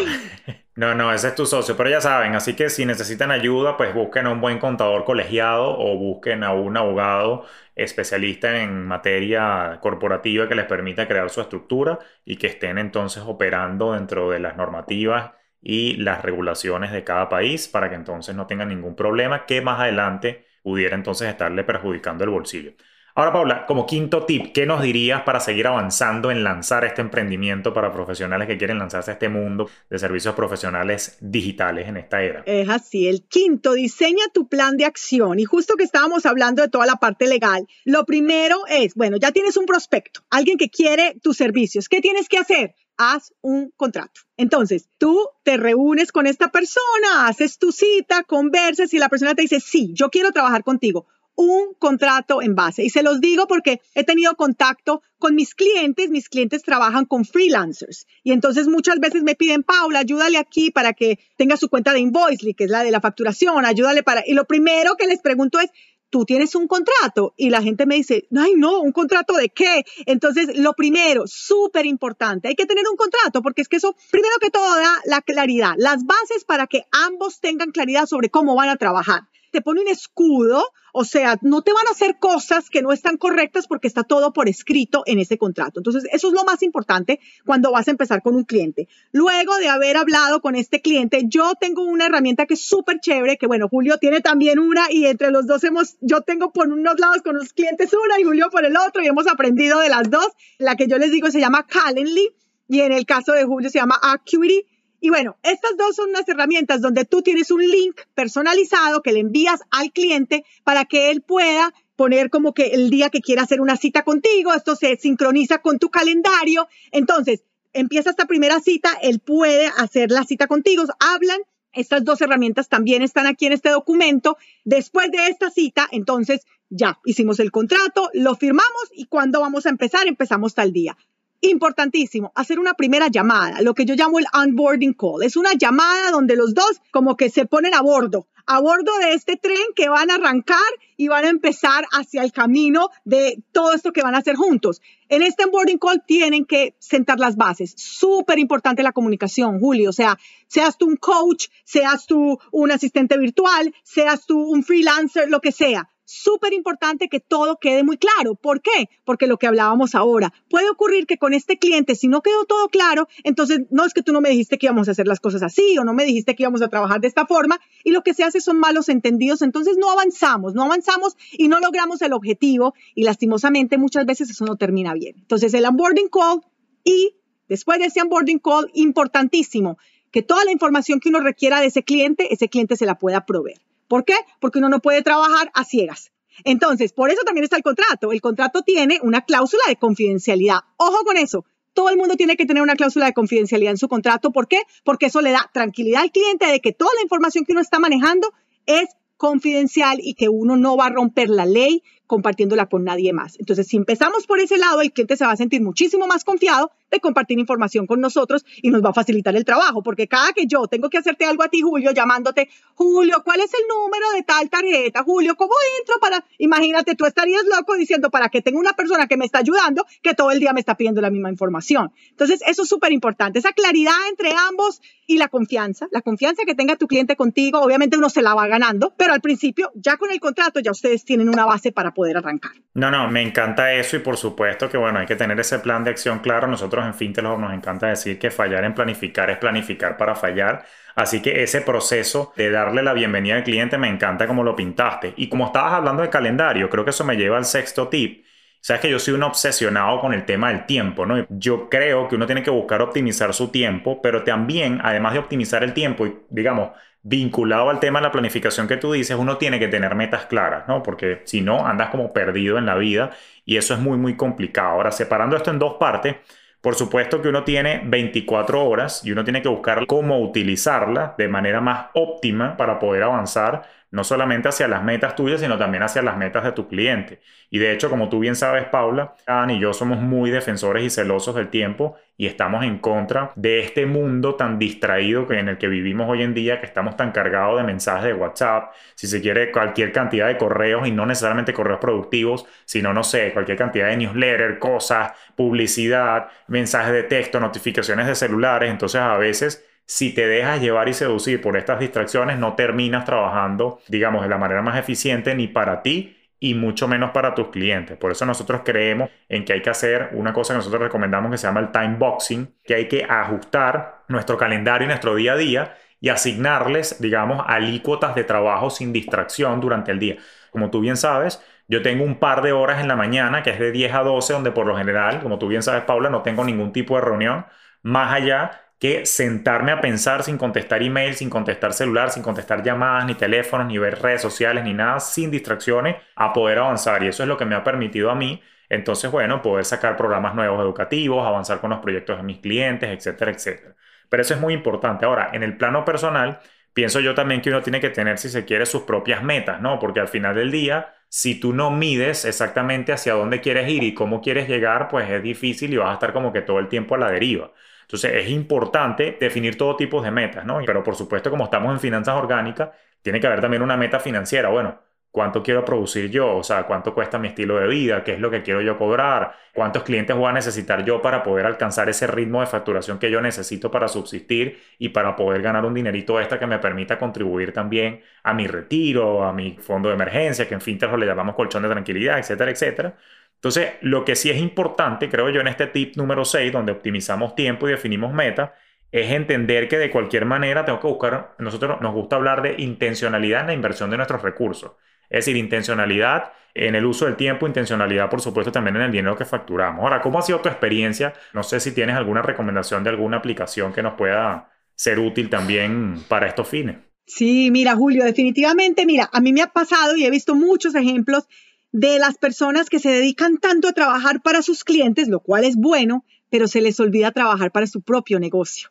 No, no, ese es tu socio, pero ya saben, así que si necesitan ayuda, pues busquen a un buen contador colegiado o busquen a un abogado especialista en materia corporativa que les permita crear su estructura y que estén entonces operando dentro de las normativas y las regulaciones de cada país para que entonces no tengan ningún problema que más adelante pudiera entonces estarle perjudicando el bolsillo. Ahora, Paula, como quinto tip, ¿qué nos dirías para seguir avanzando en lanzar este emprendimiento para profesionales que quieren lanzarse a este mundo de servicios profesionales digitales en esta era? Es así. El quinto, diseña tu plan de acción. Y justo que estábamos hablando de toda la parte legal, lo primero es, bueno, ya tienes un prospecto, alguien que quiere tus servicios. ¿Qué tienes que hacer? Haz un contrato. Entonces, tú te reúnes con esta persona, haces tu cita, conversas y la persona te dice, sí, yo quiero trabajar contigo un contrato en base. Y se los digo porque he tenido contacto con mis clientes. Mis clientes trabajan con freelancers. Y entonces muchas veces me piden, Paula, ayúdale aquí para que tenga su cuenta de Invoicely, que es la de la facturación, ayúdale para... Y lo primero que les pregunto es, tú tienes un contrato y la gente me dice, ay no, un contrato de qué? Entonces, lo primero, súper importante, hay que tener un contrato porque es que eso, primero que todo, da la claridad, las bases para que ambos tengan claridad sobre cómo van a trabajar te pone un escudo, o sea, no te van a hacer cosas que no están correctas porque está todo por escrito en ese contrato. Entonces, eso es lo más importante cuando vas a empezar con un cliente. Luego de haber hablado con este cliente, yo tengo una herramienta que es súper chévere, que bueno, Julio tiene también una y entre los dos hemos, yo tengo por unos lados con los clientes una y Julio por el otro y hemos aprendido de las dos. La que yo les digo se llama Calendly y en el caso de Julio se llama Acuity y bueno, estas dos son unas herramientas donde tú tienes un link personalizado que le envías al cliente para que él pueda poner como que el día que quiera hacer una cita contigo, esto se sincroniza con tu calendario. Entonces, empieza esta primera cita, él puede hacer la cita contigo, hablan. Estas dos herramientas también están aquí en este documento. Después de esta cita, entonces ya hicimos el contrato, lo firmamos y cuando vamos a empezar, empezamos tal día importantísimo, hacer una primera llamada, lo que yo llamo el onboarding call. Es una llamada donde los dos como que se ponen a bordo, a bordo de este tren que van a arrancar y van a empezar hacia el camino de todo esto que van a hacer juntos. En este onboarding call tienen que sentar las bases. Súper importante la comunicación, Julio. O sea, seas tú un coach, seas tú un asistente virtual, seas tú un freelancer, lo que sea súper importante que todo quede muy claro. ¿Por qué? Porque lo que hablábamos ahora, puede ocurrir que con este cliente, si no quedó todo claro, entonces no es que tú no me dijiste que íbamos a hacer las cosas así o no me dijiste que íbamos a trabajar de esta forma y lo que se hace son malos entendidos, entonces no avanzamos, no avanzamos y no logramos el objetivo y lastimosamente muchas veces eso no termina bien. Entonces el onboarding call y después de ese onboarding call, importantísimo, que toda la información que uno requiera de ese cliente, ese cliente se la pueda proveer. ¿Por qué? Porque uno no puede trabajar a ciegas. Entonces, por eso también está el contrato. El contrato tiene una cláusula de confidencialidad. Ojo con eso. Todo el mundo tiene que tener una cláusula de confidencialidad en su contrato. ¿Por qué? Porque eso le da tranquilidad al cliente de que toda la información que uno está manejando es confidencial y que uno no va a romper la ley compartiéndola con nadie más. Entonces, si empezamos por ese lado, el cliente se va a sentir muchísimo más confiado de compartir información con nosotros y nos va a facilitar el trabajo, porque cada que yo tengo que hacerte algo a ti, Julio, llamándote, Julio, ¿cuál es el número de tal tarjeta? Julio, ¿cómo entro para, imagínate, tú estarías loco diciendo para que tenga una persona que me está ayudando, que todo el día me está pidiendo la misma información. Entonces, eso es súper importante, esa claridad entre ambos y la confianza, la confianza que tenga tu cliente contigo, obviamente uno se la va ganando, pero al principio, ya con el contrato, ya ustedes tienen una base para poder arrancar. No, no, me encanta eso y por supuesto que bueno, hay que tener ese plan de acción claro. Nosotros en Fintech nos encanta decir que fallar en planificar es planificar para fallar. Así que ese proceso de darle la bienvenida al cliente me encanta como lo pintaste. Y como estabas hablando de calendario, creo que eso me lleva al sexto tip. Sabes que yo soy un obsesionado con el tema del tiempo, ¿no? Yo creo que uno tiene que buscar optimizar su tiempo, pero también, además de optimizar el tiempo y, digamos, vinculado al tema de la planificación que tú dices, uno tiene que tener metas claras, ¿no? Porque si no, andas como perdido en la vida y eso es muy, muy complicado. Ahora, separando esto en dos partes, por supuesto que uno tiene 24 horas y uno tiene que buscar cómo utilizarla de manera más óptima para poder avanzar no solamente hacia las metas tuyas, sino también hacia las metas de tu cliente. Y de hecho, como tú bien sabes, Paula, Anne y yo somos muy defensores y celosos del tiempo y estamos en contra de este mundo tan distraído que en el que vivimos hoy en día, que estamos tan cargados de mensajes de WhatsApp, si se quiere cualquier cantidad de correos y no necesariamente correos productivos, sino, no sé, cualquier cantidad de newsletter, cosas, publicidad, mensajes de texto, notificaciones de celulares. Entonces, a veces si te dejas llevar y seducir por estas distracciones, no terminas trabajando, digamos, de la manera más eficiente ni para ti y mucho menos para tus clientes. Por eso nosotros creemos en que hay que hacer una cosa que nosotros recomendamos que se llama el time boxing, que hay que ajustar nuestro calendario y nuestro día a día y asignarles, digamos, alícuotas de trabajo sin distracción durante el día. Como tú bien sabes, yo tengo un par de horas en la mañana, que es de 10 a 12, donde por lo general, como tú bien sabes, Paula, no tengo ningún tipo de reunión más allá que sentarme a pensar sin contestar email, sin contestar celular, sin contestar llamadas, ni teléfonos, ni ver redes sociales, ni nada, sin distracciones, a poder avanzar. Y eso es lo que me ha permitido a mí, entonces, bueno, poder sacar programas nuevos educativos, avanzar con los proyectos de mis clientes, etcétera, etcétera. Pero eso es muy importante. Ahora, en el plano personal, pienso yo también que uno tiene que tener, si se quiere, sus propias metas, ¿no? Porque al final del día, si tú no mides exactamente hacia dónde quieres ir y cómo quieres llegar, pues es difícil y vas a estar como que todo el tiempo a la deriva. Entonces es importante definir todo tipo de metas, ¿no? Pero por supuesto, como estamos en finanzas orgánicas, tiene que haber también una meta financiera. Bueno, cuánto quiero producir yo, o sea, cuánto cuesta mi estilo de vida, qué es lo que quiero yo cobrar, cuántos clientes voy a necesitar yo para poder alcanzar ese ritmo de facturación que yo necesito para subsistir y para poder ganar un dinerito extra que me permita contribuir también a mi retiro, a mi fondo de emergencia, que en fin le llamamos colchón de tranquilidad, etcétera, etcétera. Entonces, lo que sí es importante, creo yo, en este tip número 6, donde optimizamos tiempo y definimos metas, es entender que de cualquier manera tengo que buscar, nosotros nos gusta hablar de intencionalidad en la inversión de nuestros recursos. Es decir, intencionalidad en el uso del tiempo, intencionalidad, por supuesto, también en el dinero que facturamos. Ahora, ¿cómo ha sido tu experiencia? No sé si tienes alguna recomendación de alguna aplicación que nos pueda ser útil también para estos fines. Sí, mira, Julio, definitivamente, mira, a mí me ha pasado y he visto muchos ejemplos de las personas que se dedican tanto a trabajar para sus clientes, lo cual es bueno, pero se les olvida trabajar para su propio negocio.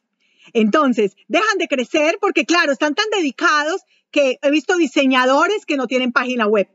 Entonces, dejan de crecer porque, claro, están tan dedicados que he visto diseñadores que no tienen página web.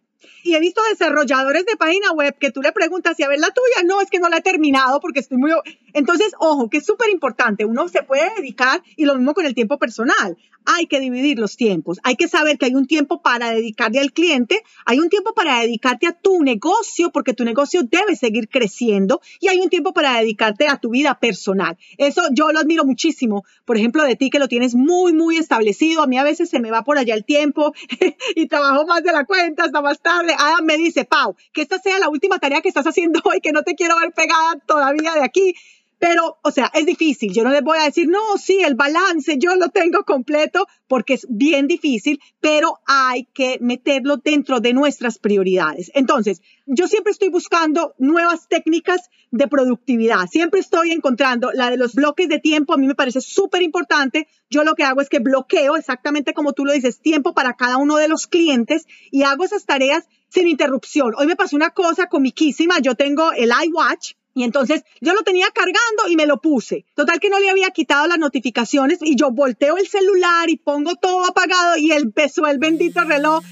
Y he visto desarrolladores de página web que tú le preguntas si a ver la tuya, no, es que no la he terminado porque estoy muy... Entonces, ojo, que es súper importante, uno se puede dedicar y lo mismo con el tiempo personal hay que dividir los tiempos. Hay que saber que hay un tiempo para dedicarle al cliente, hay un tiempo para dedicarte a tu negocio, porque tu negocio debe seguir creciendo, y hay un tiempo para dedicarte a tu vida personal. Eso yo lo admiro muchísimo. Por ejemplo, de ti que lo tienes muy, muy establecido. A mí a veces se me va por allá el tiempo y trabajo más de la cuenta hasta más tarde. Adam me dice, Pau, que esta sea la última tarea que estás haciendo hoy, que no te quiero ver pegada todavía de aquí. Pero, o sea, es difícil. Yo no les voy a decir, no, sí, el balance, yo lo tengo completo, porque es bien difícil, pero hay que meterlo dentro de nuestras prioridades. Entonces, yo siempre estoy buscando nuevas técnicas de productividad. Siempre estoy encontrando la de los bloques de tiempo. A mí me parece súper importante. Yo lo que hago es que bloqueo, exactamente como tú lo dices, tiempo para cada uno de los clientes y hago esas tareas sin interrupción. Hoy me pasó una cosa comiquísima. Yo tengo el iWatch y entonces yo lo tenía cargando y me lo puse. Total que no le había quitado las notificaciones y yo volteo el celular y pongo todo apagado y empezó el bendito reloj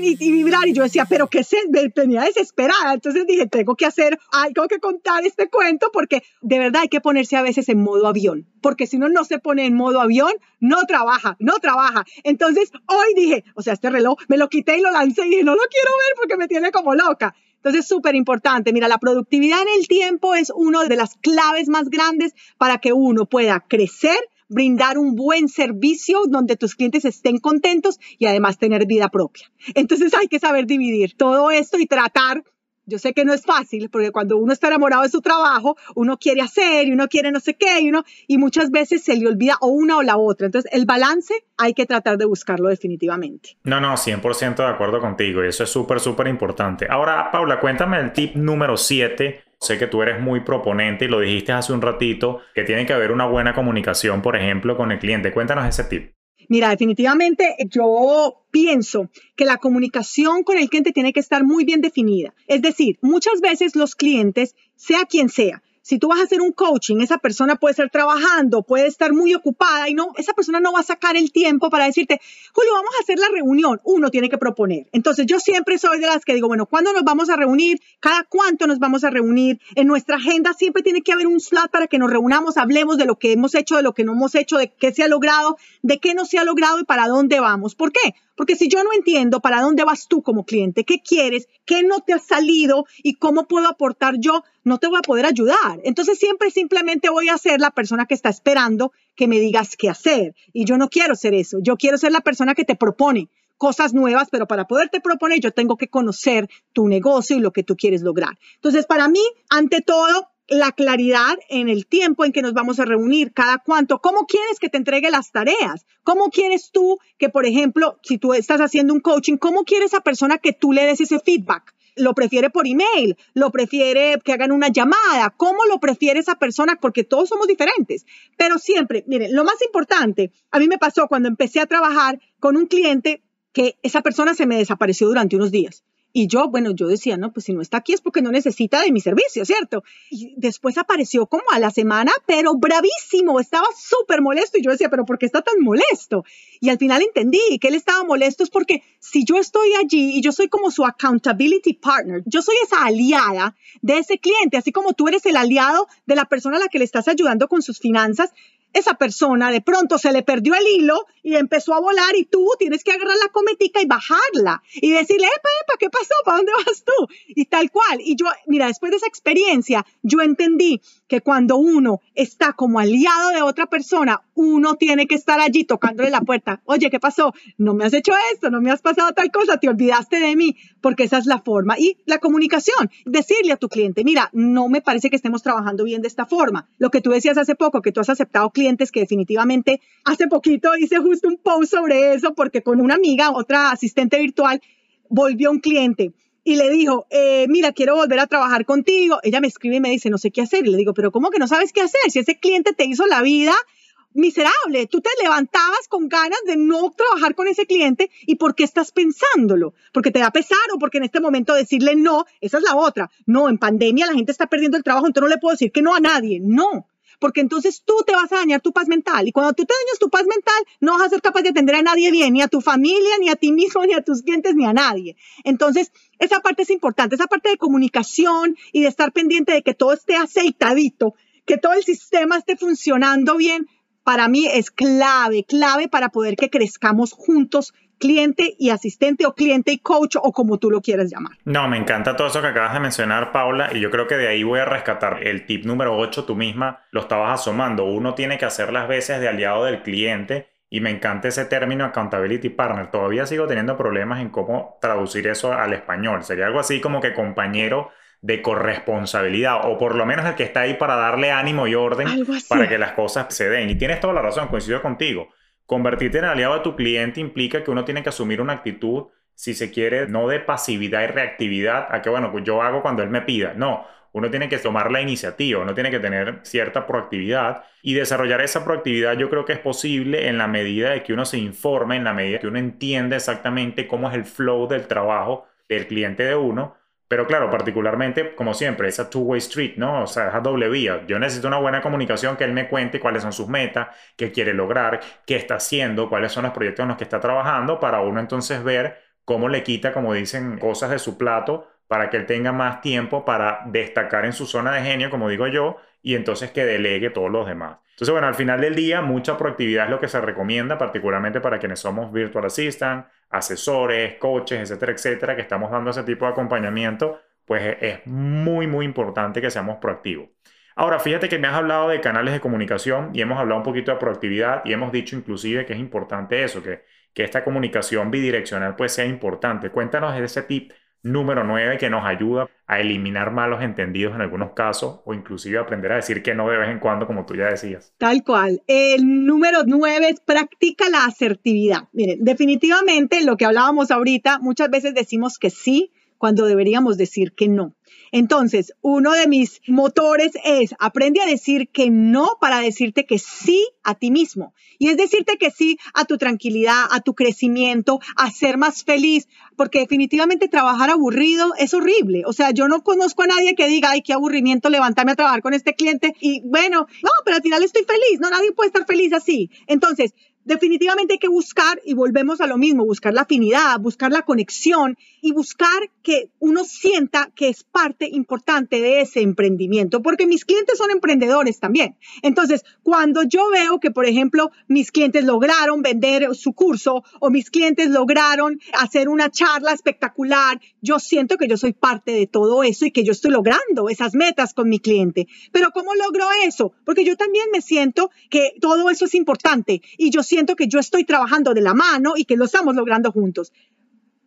y, vibrar. Y yo decía, pero que se me tenía desesperada. Entonces dije, tengo que hacer algo que contar este cuento porque de verdad hay que ponerse a veces en modo avión. Porque si uno no se pone en modo avión, no trabaja, no trabaja. Entonces hoy dije, o sea, este reloj me lo quité y lo lancé y dije, no lo quiero ver porque me tiene como loca. Entonces, súper importante. Mira, la productividad en el tiempo es una de las claves más grandes para que uno pueda crecer, brindar un buen servicio donde tus clientes estén contentos y además tener vida propia. Entonces, hay que saber dividir todo esto y tratar yo sé que no es fácil, porque cuando uno está enamorado de su trabajo, uno quiere hacer y uno quiere no sé qué, y, uno, y muchas veces se le olvida o una o la otra. Entonces, el balance hay que tratar de buscarlo definitivamente. No, no, 100% de acuerdo contigo, y eso es súper, súper importante. Ahora, Paula, cuéntame el tip número 7. Sé que tú eres muy proponente y lo dijiste hace un ratito, que tiene que haber una buena comunicación, por ejemplo, con el cliente. Cuéntanos ese tip. Mira, definitivamente yo pienso que la comunicación con el cliente tiene que estar muy bien definida. Es decir, muchas veces los clientes, sea quien sea, si tú vas a hacer un coaching, esa persona puede estar trabajando, puede estar muy ocupada y no, esa persona no va a sacar el tiempo para decirte, Julio, vamos a hacer la reunión. Uno tiene que proponer. Entonces, yo siempre soy de las que digo, bueno, ¿cuándo nos vamos a reunir? ¿Cada cuánto nos vamos a reunir? En nuestra agenda siempre tiene que haber un slot para que nos reunamos, hablemos de lo que hemos hecho, de lo que no hemos hecho, de qué se ha logrado, de qué no se ha logrado y para dónde vamos. ¿Por qué? Porque si yo no entiendo para dónde vas tú como cliente, qué quieres, qué no te ha salido y cómo puedo aportar yo, no te voy a poder ayudar. Entonces siempre simplemente voy a ser la persona que está esperando que me digas qué hacer. Y yo no quiero ser eso. Yo quiero ser la persona que te propone cosas nuevas, pero para poderte proponer yo tengo que conocer tu negocio y lo que tú quieres lograr. Entonces, para mí, ante todo, la claridad en el tiempo en que nos vamos a reunir, cada cuánto, cómo quieres que te entregue las tareas, cómo quieres tú que, por ejemplo, si tú estás haciendo un coaching, cómo quiere esa persona que tú le des ese feedback. Lo prefiere por email, lo prefiere que hagan una llamada, cómo lo prefiere esa persona, porque todos somos diferentes. Pero siempre, miren, lo más importante, a mí me pasó cuando empecé a trabajar con un cliente que esa persona se me desapareció durante unos días. Y yo, bueno, yo decía, no, pues si no está aquí es porque no necesita de mi servicio, ¿cierto? Y después apareció como a la semana, pero bravísimo, estaba súper molesto. Y yo decía, pero ¿por qué está tan molesto? Y al final entendí que él estaba molesto es porque si yo estoy allí y yo soy como su accountability partner, yo soy esa aliada de ese cliente, así como tú eres el aliado de la persona a la que le estás ayudando con sus finanzas, esa persona de pronto se le perdió el hilo y empezó a volar y tú tienes que agarrar la cometica y bajarla y decirle, epa, epa, ¿qué pasó? ¿Para dónde vas tú? Y tal cual. Y yo, mira, después de esa experiencia, yo entendí que cuando uno está como aliado de otra persona, uno tiene que estar allí tocándole la puerta. Oye, ¿qué pasó? No me has hecho esto, no me has pasado tal cosa, te olvidaste de mí, porque esa es la forma. Y la comunicación, decirle a tu cliente, mira, no me parece que estemos trabajando bien de esta forma. Lo que tú decías hace poco, que tú has aceptado clientes que definitivamente hace poquito hice justo un post sobre eso, porque con una amiga, otra asistente virtual, volvió un cliente y le dijo, eh, mira, quiero volver a trabajar contigo. Ella me escribe y me dice, no sé qué hacer. Y le digo, pero ¿cómo que no sabes qué hacer? Si ese cliente te hizo la vida miserable, tú te levantabas con ganas de no trabajar con ese cliente y ¿por qué estás pensándolo? Porque te da pesar o porque en este momento decirle no, esa es la otra. No, en pandemia la gente está perdiendo el trabajo, entonces no le puedo decir que no a nadie. No, porque entonces tú te vas a dañar tu paz mental. Y cuando tú te dañas tu paz mental, no vas a ser capaz de atender a nadie bien, ni a tu familia, ni a ti mismo, ni a tus clientes, ni a nadie. Entonces, esa parte es importante, esa parte de comunicación y de estar pendiente de que todo esté aceitadito, que todo el sistema esté funcionando bien, para mí es clave, clave para poder que crezcamos juntos cliente y asistente o cliente y coach o como tú lo quieras llamar. No, me encanta todo eso que acabas de mencionar, Paula, y yo creo que de ahí voy a rescatar el tip número 8, tú misma lo estabas asomando. Uno tiene que hacer las veces de aliado del cliente y me encanta ese término accountability partner. Todavía sigo teniendo problemas en cómo traducir eso al español. Sería algo así como que compañero de corresponsabilidad, o por lo menos el que está ahí para darle ánimo y orden para que las cosas se den. Y tienes toda la razón, coincido contigo. Convertirte en aliado de tu cliente implica que uno tiene que asumir una actitud, si se quiere, no de pasividad y reactividad, a que, bueno, pues yo hago cuando él me pida. No, uno tiene que tomar la iniciativa, uno tiene que tener cierta proactividad y desarrollar esa proactividad yo creo que es posible en la medida de que uno se informe, en la medida que uno entiende exactamente cómo es el flow del trabajo del cliente de uno pero claro, particularmente, como siempre, esa two-way street, ¿no? O sea, esa doble vía. Yo necesito una buena comunicación que él me cuente cuáles son sus metas, qué quiere lograr, qué está haciendo, cuáles son los proyectos en los que está trabajando, para uno entonces ver cómo le quita, como dicen, cosas de su plato para que él tenga más tiempo para destacar en su zona de genio, como digo yo, y entonces que delegue todos los demás. Entonces, bueno, al final del día, mucha proactividad es lo que se recomienda, particularmente para quienes somos virtual assistant, asesores, coaches, etcétera, etcétera, que estamos dando ese tipo de acompañamiento, pues es muy, muy importante que seamos proactivos. Ahora, fíjate que me has hablado de canales de comunicación y hemos hablado un poquito de proactividad y hemos dicho inclusive que es importante eso, que, que esta comunicación bidireccional pues sea importante. Cuéntanos ese tip número 9 que nos ayuda a eliminar malos entendidos en algunos casos o inclusive aprender a decir que no de vez en cuando, como tú ya decías. Tal cual. El número 9 es practica la asertividad. Miren, definitivamente lo que hablábamos ahorita, muchas veces decimos que sí cuando deberíamos decir que no. Entonces, uno de mis motores es aprende a decir que no para decirte que sí a ti mismo. Y es decirte que sí a tu tranquilidad, a tu crecimiento, a ser más feliz, porque definitivamente trabajar aburrido es horrible. O sea, yo no conozco a nadie que diga, ay, qué aburrimiento levantarme a trabajar con este cliente y bueno, no, pero al final estoy feliz. No, nadie puede estar feliz así. Entonces, definitivamente hay que buscar, y volvemos a lo mismo, buscar la afinidad, buscar la conexión y buscar que uno sienta que es parte importante de ese emprendimiento, porque mis clientes son emprendedores también. Entonces, cuando yo veo que, por ejemplo, mis clientes lograron vender su curso o mis clientes lograron hacer una charla espectacular, yo siento que yo soy parte de todo eso y que yo estoy logrando esas metas con mi cliente. Pero ¿cómo logro eso? Porque yo también me siento que todo eso es importante y yo siento que yo estoy trabajando de la mano y que lo estamos logrando juntos.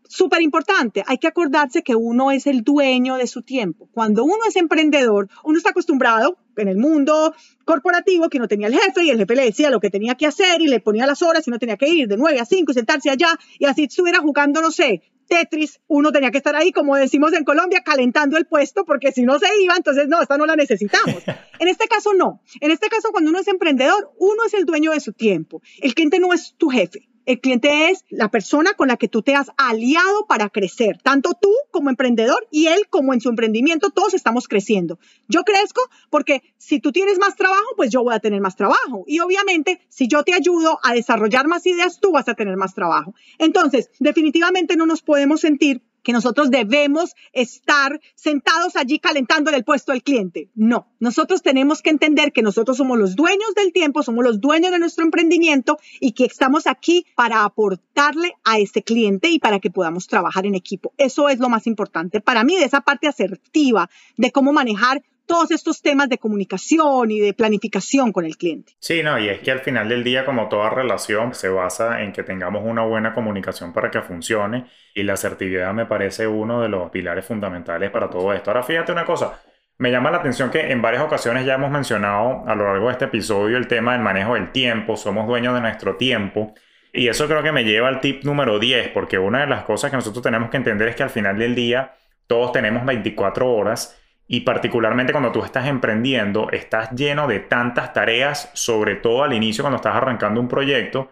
Súper importante, hay que acordarse que uno es el dueño de su tiempo. Cuando uno es emprendedor, uno está acostumbrado en el mundo corporativo que no tenía el jefe y el jefe le decía lo que tenía que hacer y le ponía las horas y no tenía que ir de 9 a 5 y sentarse allá y así estuviera jugando, no sé, Tetris, uno tenía que estar ahí, como decimos en Colombia, calentando el puesto, porque si no se iba, entonces no, esta no la necesitamos. En este caso no. En este caso, cuando uno es emprendedor, uno es el dueño de su tiempo. El cliente no es tu jefe. El cliente es la persona con la que tú te has aliado para crecer, tanto tú como emprendedor y él como en su emprendimiento, todos estamos creciendo. Yo crezco porque si tú tienes más trabajo, pues yo voy a tener más trabajo. Y obviamente, si yo te ayudo a desarrollar más ideas, tú vas a tener más trabajo. Entonces, definitivamente no nos podemos sentir que nosotros debemos estar sentados allí calentando el puesto al cliente. No, nosotros tenemos que entender que nosotros somos los dueños del tiempo, somos los dueños de nuestro emprendimiento y que estamos aquí para aportarle a ese cliente y para que podamos trabajar en equipo. Eso es lo más importante para mí de esa parte asertiva de cómo manejar todos estos temas de comunicación y de planificación con el cliente. Sí, no, y es que al final del día, como toda relación, se basa en que tengamos una buena comunicación para que funcione y la asertividad me parece uno de los pilares fundamentales para todo esto. Ahora, fíjate una cosa. Me llama la atención que en varias ocasiones ya hemos mencionado a lo largo de este episodio el tema del manejo del tiempo, somos dueños de nuestro tiempo. Y eso creo que me lleva al tip número 10, porque una de las cosas que nosotros tenemos que entender es que al final del día todos tenemos 24 horas y particularmente cuando tú estás emprendiendo, estás lleno de tantas tareas, sobre todo al inicio cuando estás arrancando un proyecto,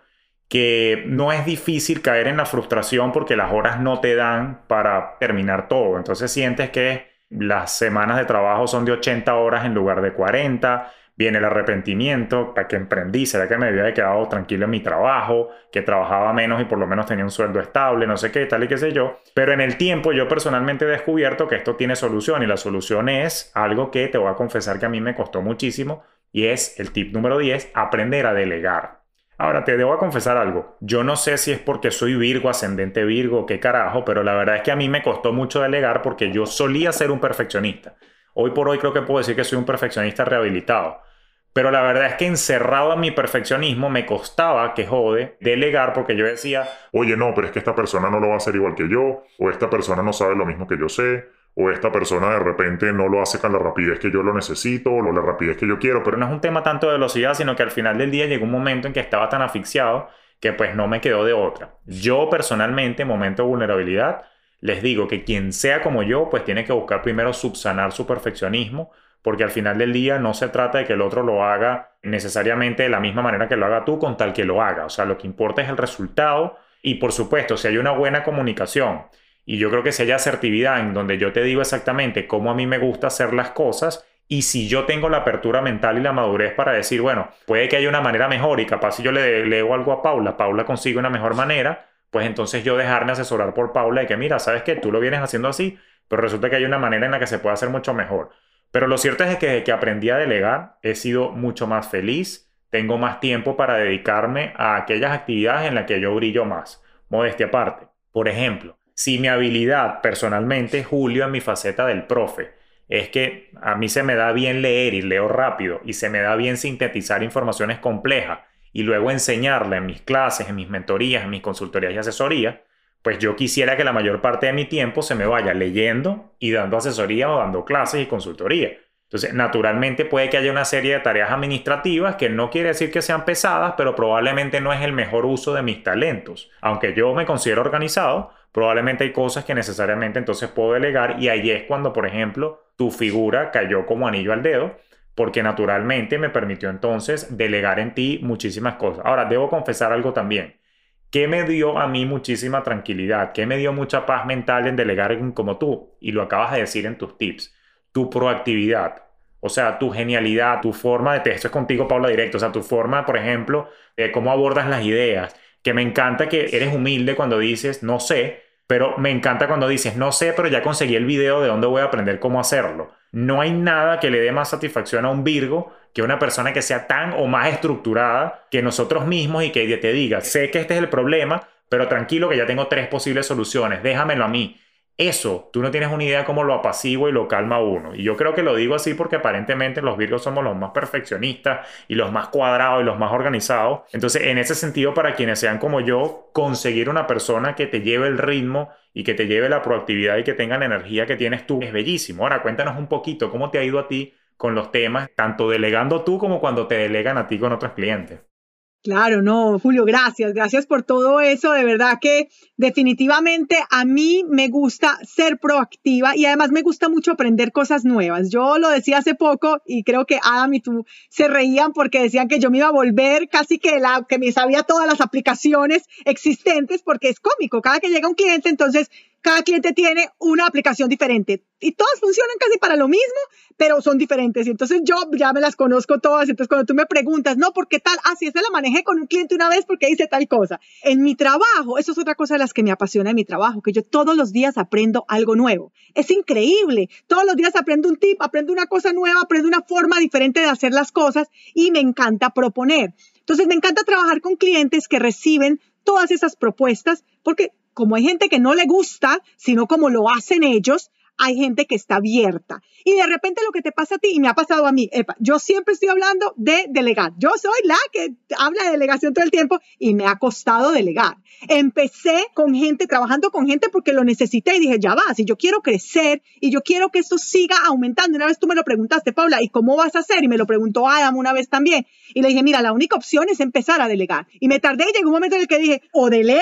que no es difícil caer en la frustración porque las horas no te dan para terminar todo. Entonces sientes que las semanas de trabajo son de 80 horas en lugar de 40 viene el arrepentimiento, ¿para que emprendí? ¿Será que me había quedado tranquilo en mi trabajo? Que trabajaba menos y por lo menos tenía un sueldo estable, no sé qué, tal y qué sé yo. Pero en el tiempo yo personalmente he descubierto que esto tiene solución y la solución es algo que te voy a confesar que a mí me costó muchísimo y es el tip número 10, aprender a delegar. Ahora te debo confesar algo. Yo no sé si es porque soy Virgo, ascendente Virgo, qué carajo, pero la verdad es que a mí me costó mucho delegar porque yo solía ser un perfeccionista. Hoy por hoy creo que puedo decir que soy un perfeccionista rehabilitado. Pero la verdad es que encerrado en mi perfeccionismo me costaba, que jode, delegar porque yo decía, oye, no, pero es que esta persona no lo va a hacer igual que yo, o esta persona no sabe lo mismo que yo sé, o esta persona de repente no lo hace con la rapidez que yo lo necesito, o la rapidez que yo quiero. Pero no es un tema tanto de velocidad, sino que al final del día llegó un momento en que estaba tan asfixiado que pues no me quedó de otra. Yo personalmente, en momento de vulnerabilidad, les digo que quien sea como yo, pues tiene que buscar primero subsanar su perfeccionismo, porque al final del día no se trata de que el otro lo haga necesariamente de la misma manera que lo haga tú, con tal que lo haga. O sea, lo que importa es el resultado y por supuesto, si hay una buena comunicación y yo creo que si hay asertividad en donde yo te digo exactamente cómo a mí me gusta hacer las cosas, y si yo tengo la apertura mental y la madurez para decir, bueno, puede que haya una manera mejor y capaz si yo le leo algo a Paula, Paula consigue una mejor manera, pues entonces yo dejarme asesorar por Paula y que mira, sabes que tú lo vienes haciendo así, pero resulta que hay una manera en la que se puede hacer mucho mejor. Pero lo cierto es que desde que aprendí a delegar he sido mucho más feliz, tengo más tiempo para dedicarme a aquellas actividades en las que yo brillo más, modestia aparte. Por ejemplo, si mi habilidad personalmente, Julio, en mi faceta del profe, es que a mí se me da bien leer y leo rápido y se me da bien sintetizar informaciones complejas y luego enseñarla en mis clases, en mis mentorías, en mis consultorías y asesorías, pues yo quisiera que la mayor parte de mi tiempo se me vaya leyendo y dando asesoría o dando clases y consultoría. Entonces, naturalmente puede que haya una serie de tareas administrativas que no quiere decir que sean pesadas, pero probablemente no es el mejor uso de mis talentos. Aunque yo me considero organizado, probablemente hay cosas que necesariamente entonces puedo delegar y ahí es cuando, por ejemplo, tu figura cayó como anillo al dedo porque naturalmente me permitió entonces delegar en ti muchísimas cosas. Ahora, debo confesar algo también. ¿Qué me dio a mí muchísima tranquilidad? ¿Qué me dio mucha paz mental en delegar como tú? Y lo acabas de decir en tus tips. Tu proactividad. O sea, tu genialidad, tu forma de... Esto es contigo, Paula, directo. O sea, tu forma, por ejemplo, de cómo abordas las ideas. Que me encanta que eres humilde cuando dices, no sé, pero me encanta cuando dices, no sé, pero ya conseguí el video de dónde voy a aprender cómo hacerlo. No hay nada que le dé más satisfacción a un Virgo que una persona que sea tan o más estructurada que nosotros mismos y que te diga, sé que este es el problema, pero tranquilo que ya tengo tres posibles soluciones, déjamelo a mí. Eso, tú no tienes una idea cómo lo apacigua y lo calma uno. Y yo creo que lo digo así porque aparentemente los Virgos somos los más perfeccionistas y los más cuadrados y los más organizados. Entonces, en ese sentido, para quienes sean como yo, conseguir una persona que te lleve el ritmo y que te lleve la proactividad y que tenga la energía que tienes tú es bellísimo. Ahora, cuéntanos un poquito cómo te ha ido a ti con los temas, tanto delegando tú como cuando te delegan a ti con otros clientes. Claro, no, Julio, gracias, gracias por todo eso. De verdad que definitivamente a mí me gusta ser proactiva y además me gusta mucho aprender cosas nuevas. Yo lo decía hace poco y creo que Adam y tú se reían porque decían que yo me iba a volver casi que la que me sabía todas las aplicaciones existentes porque es cómico. Cada que llega un cliente, entonces cada cliente tiene una aplicación diferente y todas funcionan casi para lo mismo, pero son diferentes. Y entonces yo ya me las conozco todas. Entonces cuando tú me preguntas, no, ¿por qué tal? Ah, sí, esa la manejé con un cliente una vez porque hice tal cosa. En mi trabajo, eso es otra cosa de las que me apasiona en mi trabajo, que yo todos los días aprendo algo nuevo. Es increíble. Todos los días aprendo un tip, aprendo una cosa nueva, aprendo una forma diferente de hacer las cosas y me encanta proponer. Entonces me encanta trabajar con clientes que reciben todas esas propuestas porque como hay gente que no le gusta, sino como lo hacen ellos, hay gente que está abierta. Y de repente lo que te pasa a ti, y me ha pasado a mí, yo siempre estoy hablando de delegar. Yo soy la que habla de delegación todo el tiempo y me ha costado delegar. Empecé con gente, trabajando con gente porque lo necesité y dije, ya va, si yo quiero crecer y yo quiero que esto siga aumentando. Una vez tú me lo preguntaste, Paula, ¿y cómo vas a hacer? Y me lo preguntó Adam una vez también. Y le dije, mira, la única opción es empezar a delegar. Y me tardé y llegó un momento en el que dije, o delego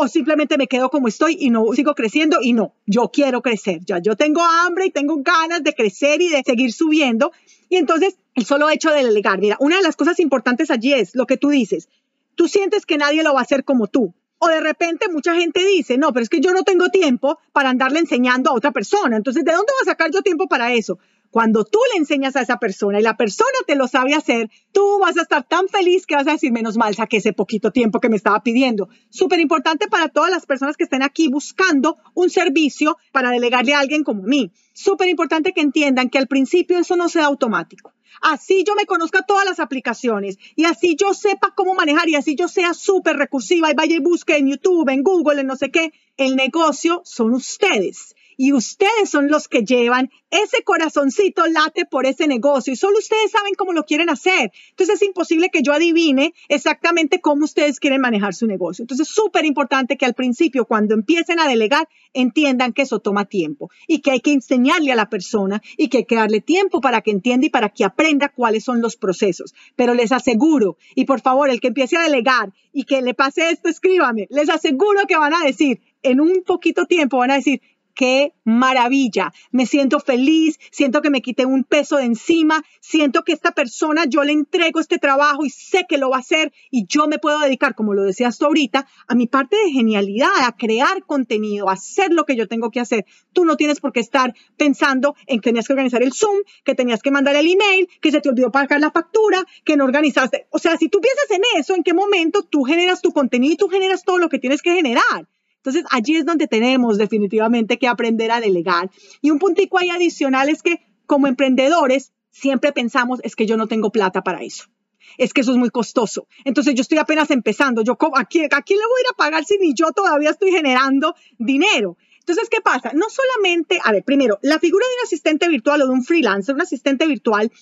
o simplemente me quedo como estoy y no sigo creciendo y no, yo quiero crecer, ya yo tengo hambre y tengo ganas de crecer y de seguir subiendo. Y entonces el solo hecho de delegar, mira, una de las cosas importantes allí es lo que tú dices, tú sientes que nadie lo va a hacer como tú. O de repente mucha gente dice, no, pero es que yo no tengo tiempo para andarle enseñando a otra persona. Entonces, ¿de dónde voy a sacar yo tiempo para eso? Cuando tú le enseñas a esa persona y la persona te lo sabe hacer, tú vas a estar tan feliz que vas a decir, menos mal, saqué ese poquito tiempo que me estaba pidiendo. Súper importante para todas las personas que estén aquí buscando un servicio para delegarle a alguien como mí. Súper importante que entiendan que al principio eso no sea automático. Así yo me conozca todas las aplicaciones y así yo sepa cómo manejar y así yo sea súper recursiva y vaya y busque en YouTube, en Google, en no sé qué. El negocio son ustedes y ustedes son los que llevan ese corazoncito late por ese negocio y solo ustedes saben cómo lo quieren hacer. Entonces es imposible que yo adivine exactamente cómo ustedes quieren manejar su negocio. Entonces es súper importante que al principio, cuando empiecen a delegar, entiendan que eso toma tiempo y que hay que enseñarle a la persona y que hay que darle tiempo para que entienda y para que aprenda cuáles son los procesos. Pero les aseguro, y por favor, el que empiece a delegar y que le pase esto, escríbame, les aseguro que van a decir, en un poquito tiempo van a decir, qué maravilla. Me siento feliz, siento que me quité un peso de encima, siento que esta persona yo le entrego este trabajo y sé que lo va a hacer y yo me puedo dedicar, como lo decías tú ahorita, a mi parte de genialidad, a crear contenido, a hacer lo que yo tengo que hacer. Tú no tienes por qué estar pensando en que tenías que organizar el Zoom, que tenías que mandar el email, que se te olvidó pagar la factura, que no organizaste. O sea, si tú piensas en eso, ¿en qué momento tú generas tu contenido y tú generas todo lo que tienes que generar? Entonces, allí es donde tenemos definitivamente que aprender a delegar. Y un puntico ahí adicional es que como emprendedores siempre pensamos, es que yo no tengo plata para eso. Es que eso es muy costoso. Entonces yo estoy apenas empezando. Yo, ¿a quién, ¿A quién le voy a ir a pagar si ni yo todavía estoy generando dinero? Entonces, ¿qué pasa? No solamente, a ver, primero, la figura de un asistente virtual o de un freelancer, un asistente virtual,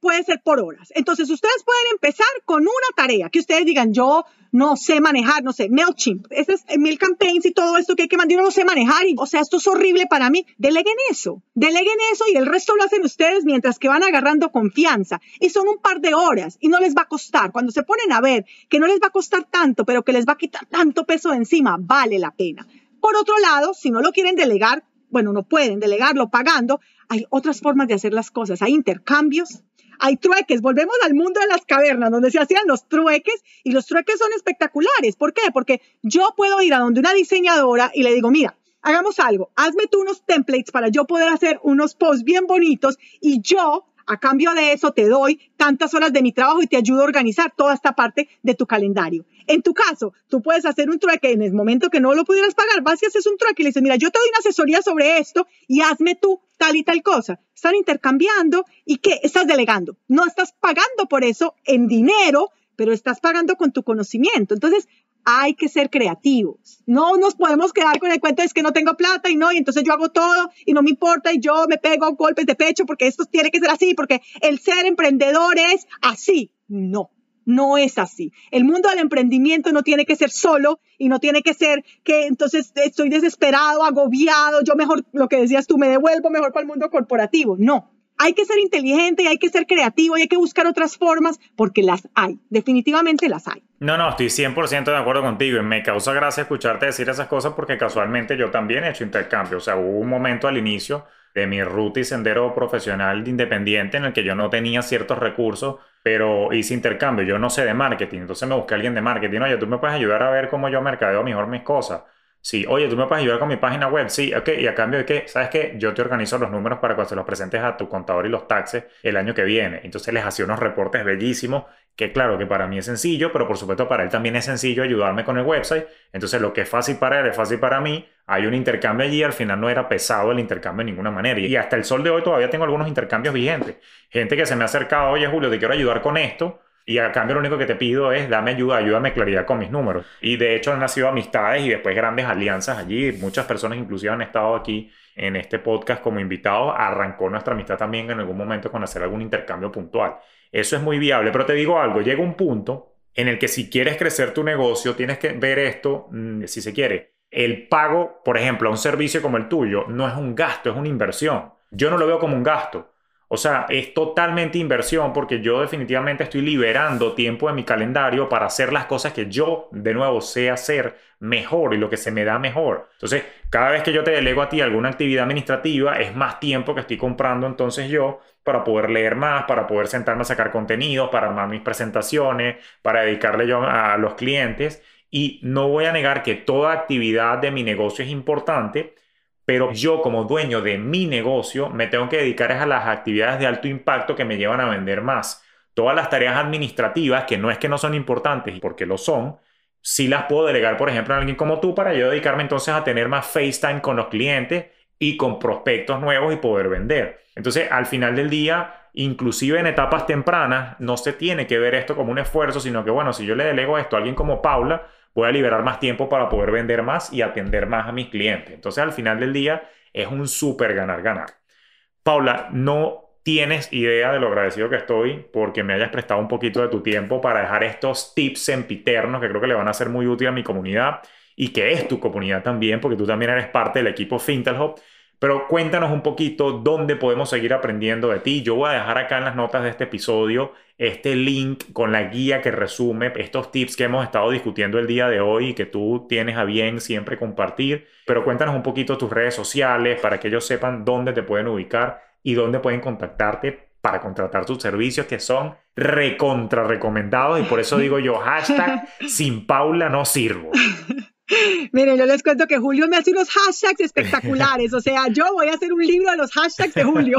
puede ser por horas. Entonces, ustedes pueden empezar con una tarea que ustedes digan, yo no sé manejar, no sé, MailChimp, ese es Mail Campaigns y todo esto que hay que mandar, yo no sé manejar, y, o sea, esto es horrible para mí. Deleguen eso, deleguen eso y el resto lo hacen ustedes mientras que van agarrando confianza. Y son un par de horas y no les va a costar. Cuando se ponen a ver que no les va a costar tanto, pero que les va a quitar tanto peso de encima, vale la pena. Por otro lado, si no lo quieren delegar, bueno, no pueden delegarlo pagando, hay otras formas de hacer las cosas. Hay intercambios, hay trueques, volvemos al mundo de las cavernas, donde se hacían los trueques y los trueques son espectaculares. ¿Por qué? Porque yo puedo ir a donde una diseñadora y le digo, mira, hagamos algo, hazme tú unos templates para yo poder hacer unos posts bien bonitos y yo a cambio de eso te doy tantas horas de mi trabajo y te ayudo a organizar toda esta parte de tu calendario. En tu caso, tú puedes hacer un trueque en el momento que no lo pudieras pagar, vas y haces un trueque y le dices, mira, yo te doy una asesoría sobre esto y hazme tú tal y tal cosa. Están intercambiando y ¿qué? Estás delegando. No estás pagando por eso en dinero, pero estás pagando con tu conocimiento. Entonces, hay que ser creativos. No nos podemos quedar con el cuento de es que no tengo plata y no, y entonces yo hago todo y no me importa y yo me pego golpes de pecho porque esto tiene que ser así, porque el ser emprendedor es así. No, no es así. El mundo del emprendimiento no tiene que ser solo y no tiene que ser que entonces estoy desesperado, agobiado, yo mejor, lo que decías tú, me devuelvo mejor para el mundo corporativo. No, hay que ser inteligente y hay que ser creativo y hay que buscar otras formas porque las hay, definitivamente las hay. No, no, estoy 100% de acuerdo contigo y me causa gracia escucharte decir esas cosas porque casualmente yo también he hecho intercambio, o sea, hubo un momento al inicio de mi ruta y sendero profesional de independiente en el que yo no tenía ciertos recursos, pero hice intercambio, yo no sé de marketing, entonces me busqué a alguien de marketing, oye, tú me puedes ayudar a ver cómo yo mercadeo mejor mis cosas Sí, oye, tú me puedes ayudar con mi página web. Sí, ok, y a cambio de qué, ¿sabes qué? Yo te organizo los números para cuando se los presentes a tu contador y los taxes el año que viene. Entonces les hacía unos reportes bellísimos, que claro que para mí es sencillo, pero por supuesto para él también es sencillo ayudarme con el website. Entonces lo que es fácil para él es fácil para mí. Hay un intercambio allí, al final no era pesado el intercambio de ninguna manera. Y hasta el sol de hoy todavía tengo algunos intercambios vigentes. Gente que se me ha acercado, oye Julio, te quiero ayudar con esto y a cambio lo único que te pido es dame ayuda, ayúdame claridad con mis números. Y de hecho han nacido amistades y después grandes alianzas allí. Muchas personas inclusive han estado aquí en este podcast como invitados. Arrancó nuestra amistad también en algún momento con hacer algún intercambio puntual. Eso es muy viable, pero te digo algo, llega un punto en el que si quieres crecer tu negocio, tienes que ver esto, mm, si se quiere. El pago, por ejemplo, a un servicio como el tuyo, no es un gasto, es una inversión. Yo no lo veo como un gasto. O sea, es totalmente inversión porque yo definitivamente estoy liberando tiempo de mi calendario para hacer las cosas que yo, de nuevo, sé hacer mejor y lo que se me da mejor. Entonces, cada vez que yo te delego a ti alguna actividad administrativa, es más tiempo que estoy comprando entonces yo para poder leer más, para poder sentarme a sacar contenidos, para armar mis presentaciones, para dedicarle yo a los clientes. Y no voy a negar que toda actividad de mi negocio es importante, pero yo como dueño de mi negocio me tengo que dedicar a las actividades de alto impacto que me llevan a vender más. Todas las tareas administrativas, que no es que no son importantes, porque lo son, sí las puedo delegar, por ejemplo, a alguien como tú para yo dedicarme entonces a tener más FaceTime con los clientes y con prospectos nuevos y poder vender. Entonces, al final del día, inclusive en etapas tempranas, no se tiene que ver esto como un esfuerzo, sino que, bueno, si yo le delego esto a alguien como Paula, voy a liberar más tiempo para poder vender más y atender más a mis clientes. Entonces, al final del día, es un súper ganar-ganar. Paula, no tienes idea de lo agradecido que estoy porque me hayas prestado un poquito de tu tiempo para dejar estos tips sempiternos que creo que le van a ser muy útiles a mi comunidad y que es tu comunidad también, porque tú también eres parte del equipo Fintelhop. Pero cuéntanos un poquito dónde podemos seguir aprendiendo de ti. Yo voy a dejar acá en las notas de este episodio este link con la guía que resume estos tips que hemos estado discutiendo el día de hoy y que tú tienes a bien siempre compartir. Pero cuéntanos un poquito tus redes sociales para que ellos sepan dónde te pueden ubicar y dónde pueden contactarte para contratar tus servicios que son recontra recomendados y por eso digo yo hashtag sin Paula no sirvo. Miren, yo les cuento que Julio me hace unos hashtags espectaculares. O sea, yo voy a hacer un libro de los hashtags de Julio.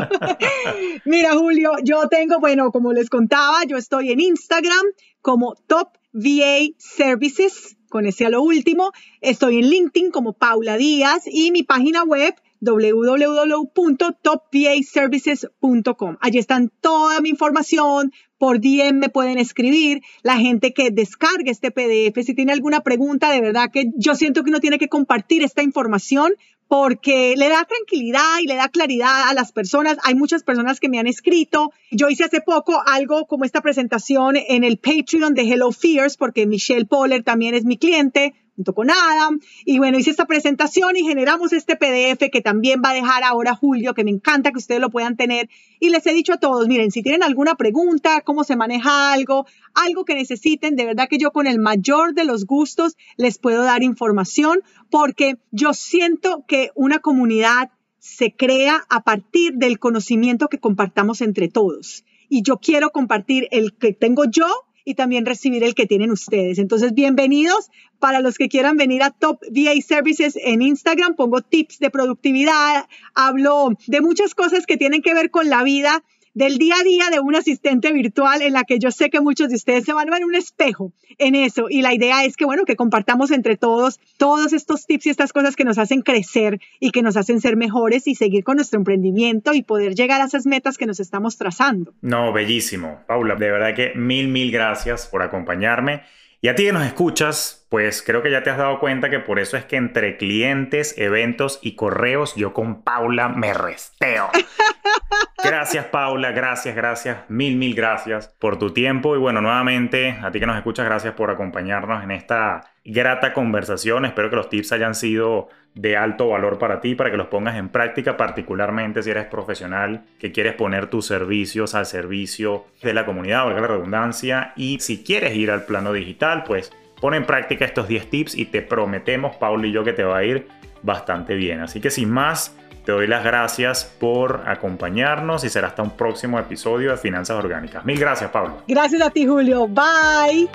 Mira, Julio, yo tengo, bueno, como les contaba, yo estoy en Instagram como Top VA Services, con ese a lo último. Estoy en LinkedIn como Paula Díaz y mi página web www.topvaservices.com. Allí están toda mi información, por DM me pueden escribir, la gente que descargue este PDF, si tiene alguna pregunta, de verdad que yo siento que uno tiene que compartir esta información porque le da tranquilidad y le da claridad a las personas. Hay muchas personas que me han escrito. Yo hice hace poco algo como esta presentación en el Patreon de Hello Fears porque Michelle Poller también es mi cliente junto con Adam. Y bueno, hice esta presentación y generamos este PDF que también va a dejar ahora Julio, que me encanta que ustedes lo puedan tener. Y les he dicho a todos, miren, si tienen alguna pregunta, cómo se maneja algo, algo que necesiten, de verdad que yo con el mayor de los gustos les puedo dar información porque yo siento que una comunidad se crea a partir del conocimiento que compartamos entre todos. Y yo quiero compartir el que tengo yo y también recibir el que tienen ustedes. Entonces, bienvenidos para los que quieran venir a Top VA Services en Instagram. Pongo tips de productividad, hablo de muchas cosas que tienen que ver con la vida del día a día de un asistente virtual en la que yo sé que muchos de ustedes se van a ver un espejo en eso. Y la idea es que, bueno, que compartamos entre todos todos estos tips y estas cosas que nos hacen crecer y que nos hacen ser mejores y seguir con nuestro emprendimiento y poder llegar a esas metas que nos estamos trazando. No, bellísimo. Paula, de verdad que mil, mil gracias por acompañarme. Y a ti que nos escuchas, pues creo que ya te has dado cuenta que por eso es que entre clientes, eventos y correos yo con Paula me resteo. Gracias Paula, gracias, gracias, mil, mil gracias por tu tiempo y bueno, nuevamente a ti que nos escuchas, gracias por acompañarnos en esta grata conversación. Espero que los tips hayan sido de alto valor para ti, para que los pongas en práctica, particularmente si eres profesional que quieres poner tus servicios al servicio de la comunidad, valga la redundancia, y si quieres ir al plano digital, pues pon en práctica estos 10 tips y te prometemos, Paul y yo, que te va a ir bastante bien. Así que sin más, te doy las gracias por acompañarnos y será hasta un próximo episodio de Finanzas Orgánicas. Mil gracias, Pablo. Gracias a ti, Julio. Bye.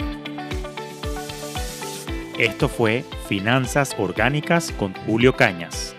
Esto fue Finanzas Orgánicas con Julio Cañas.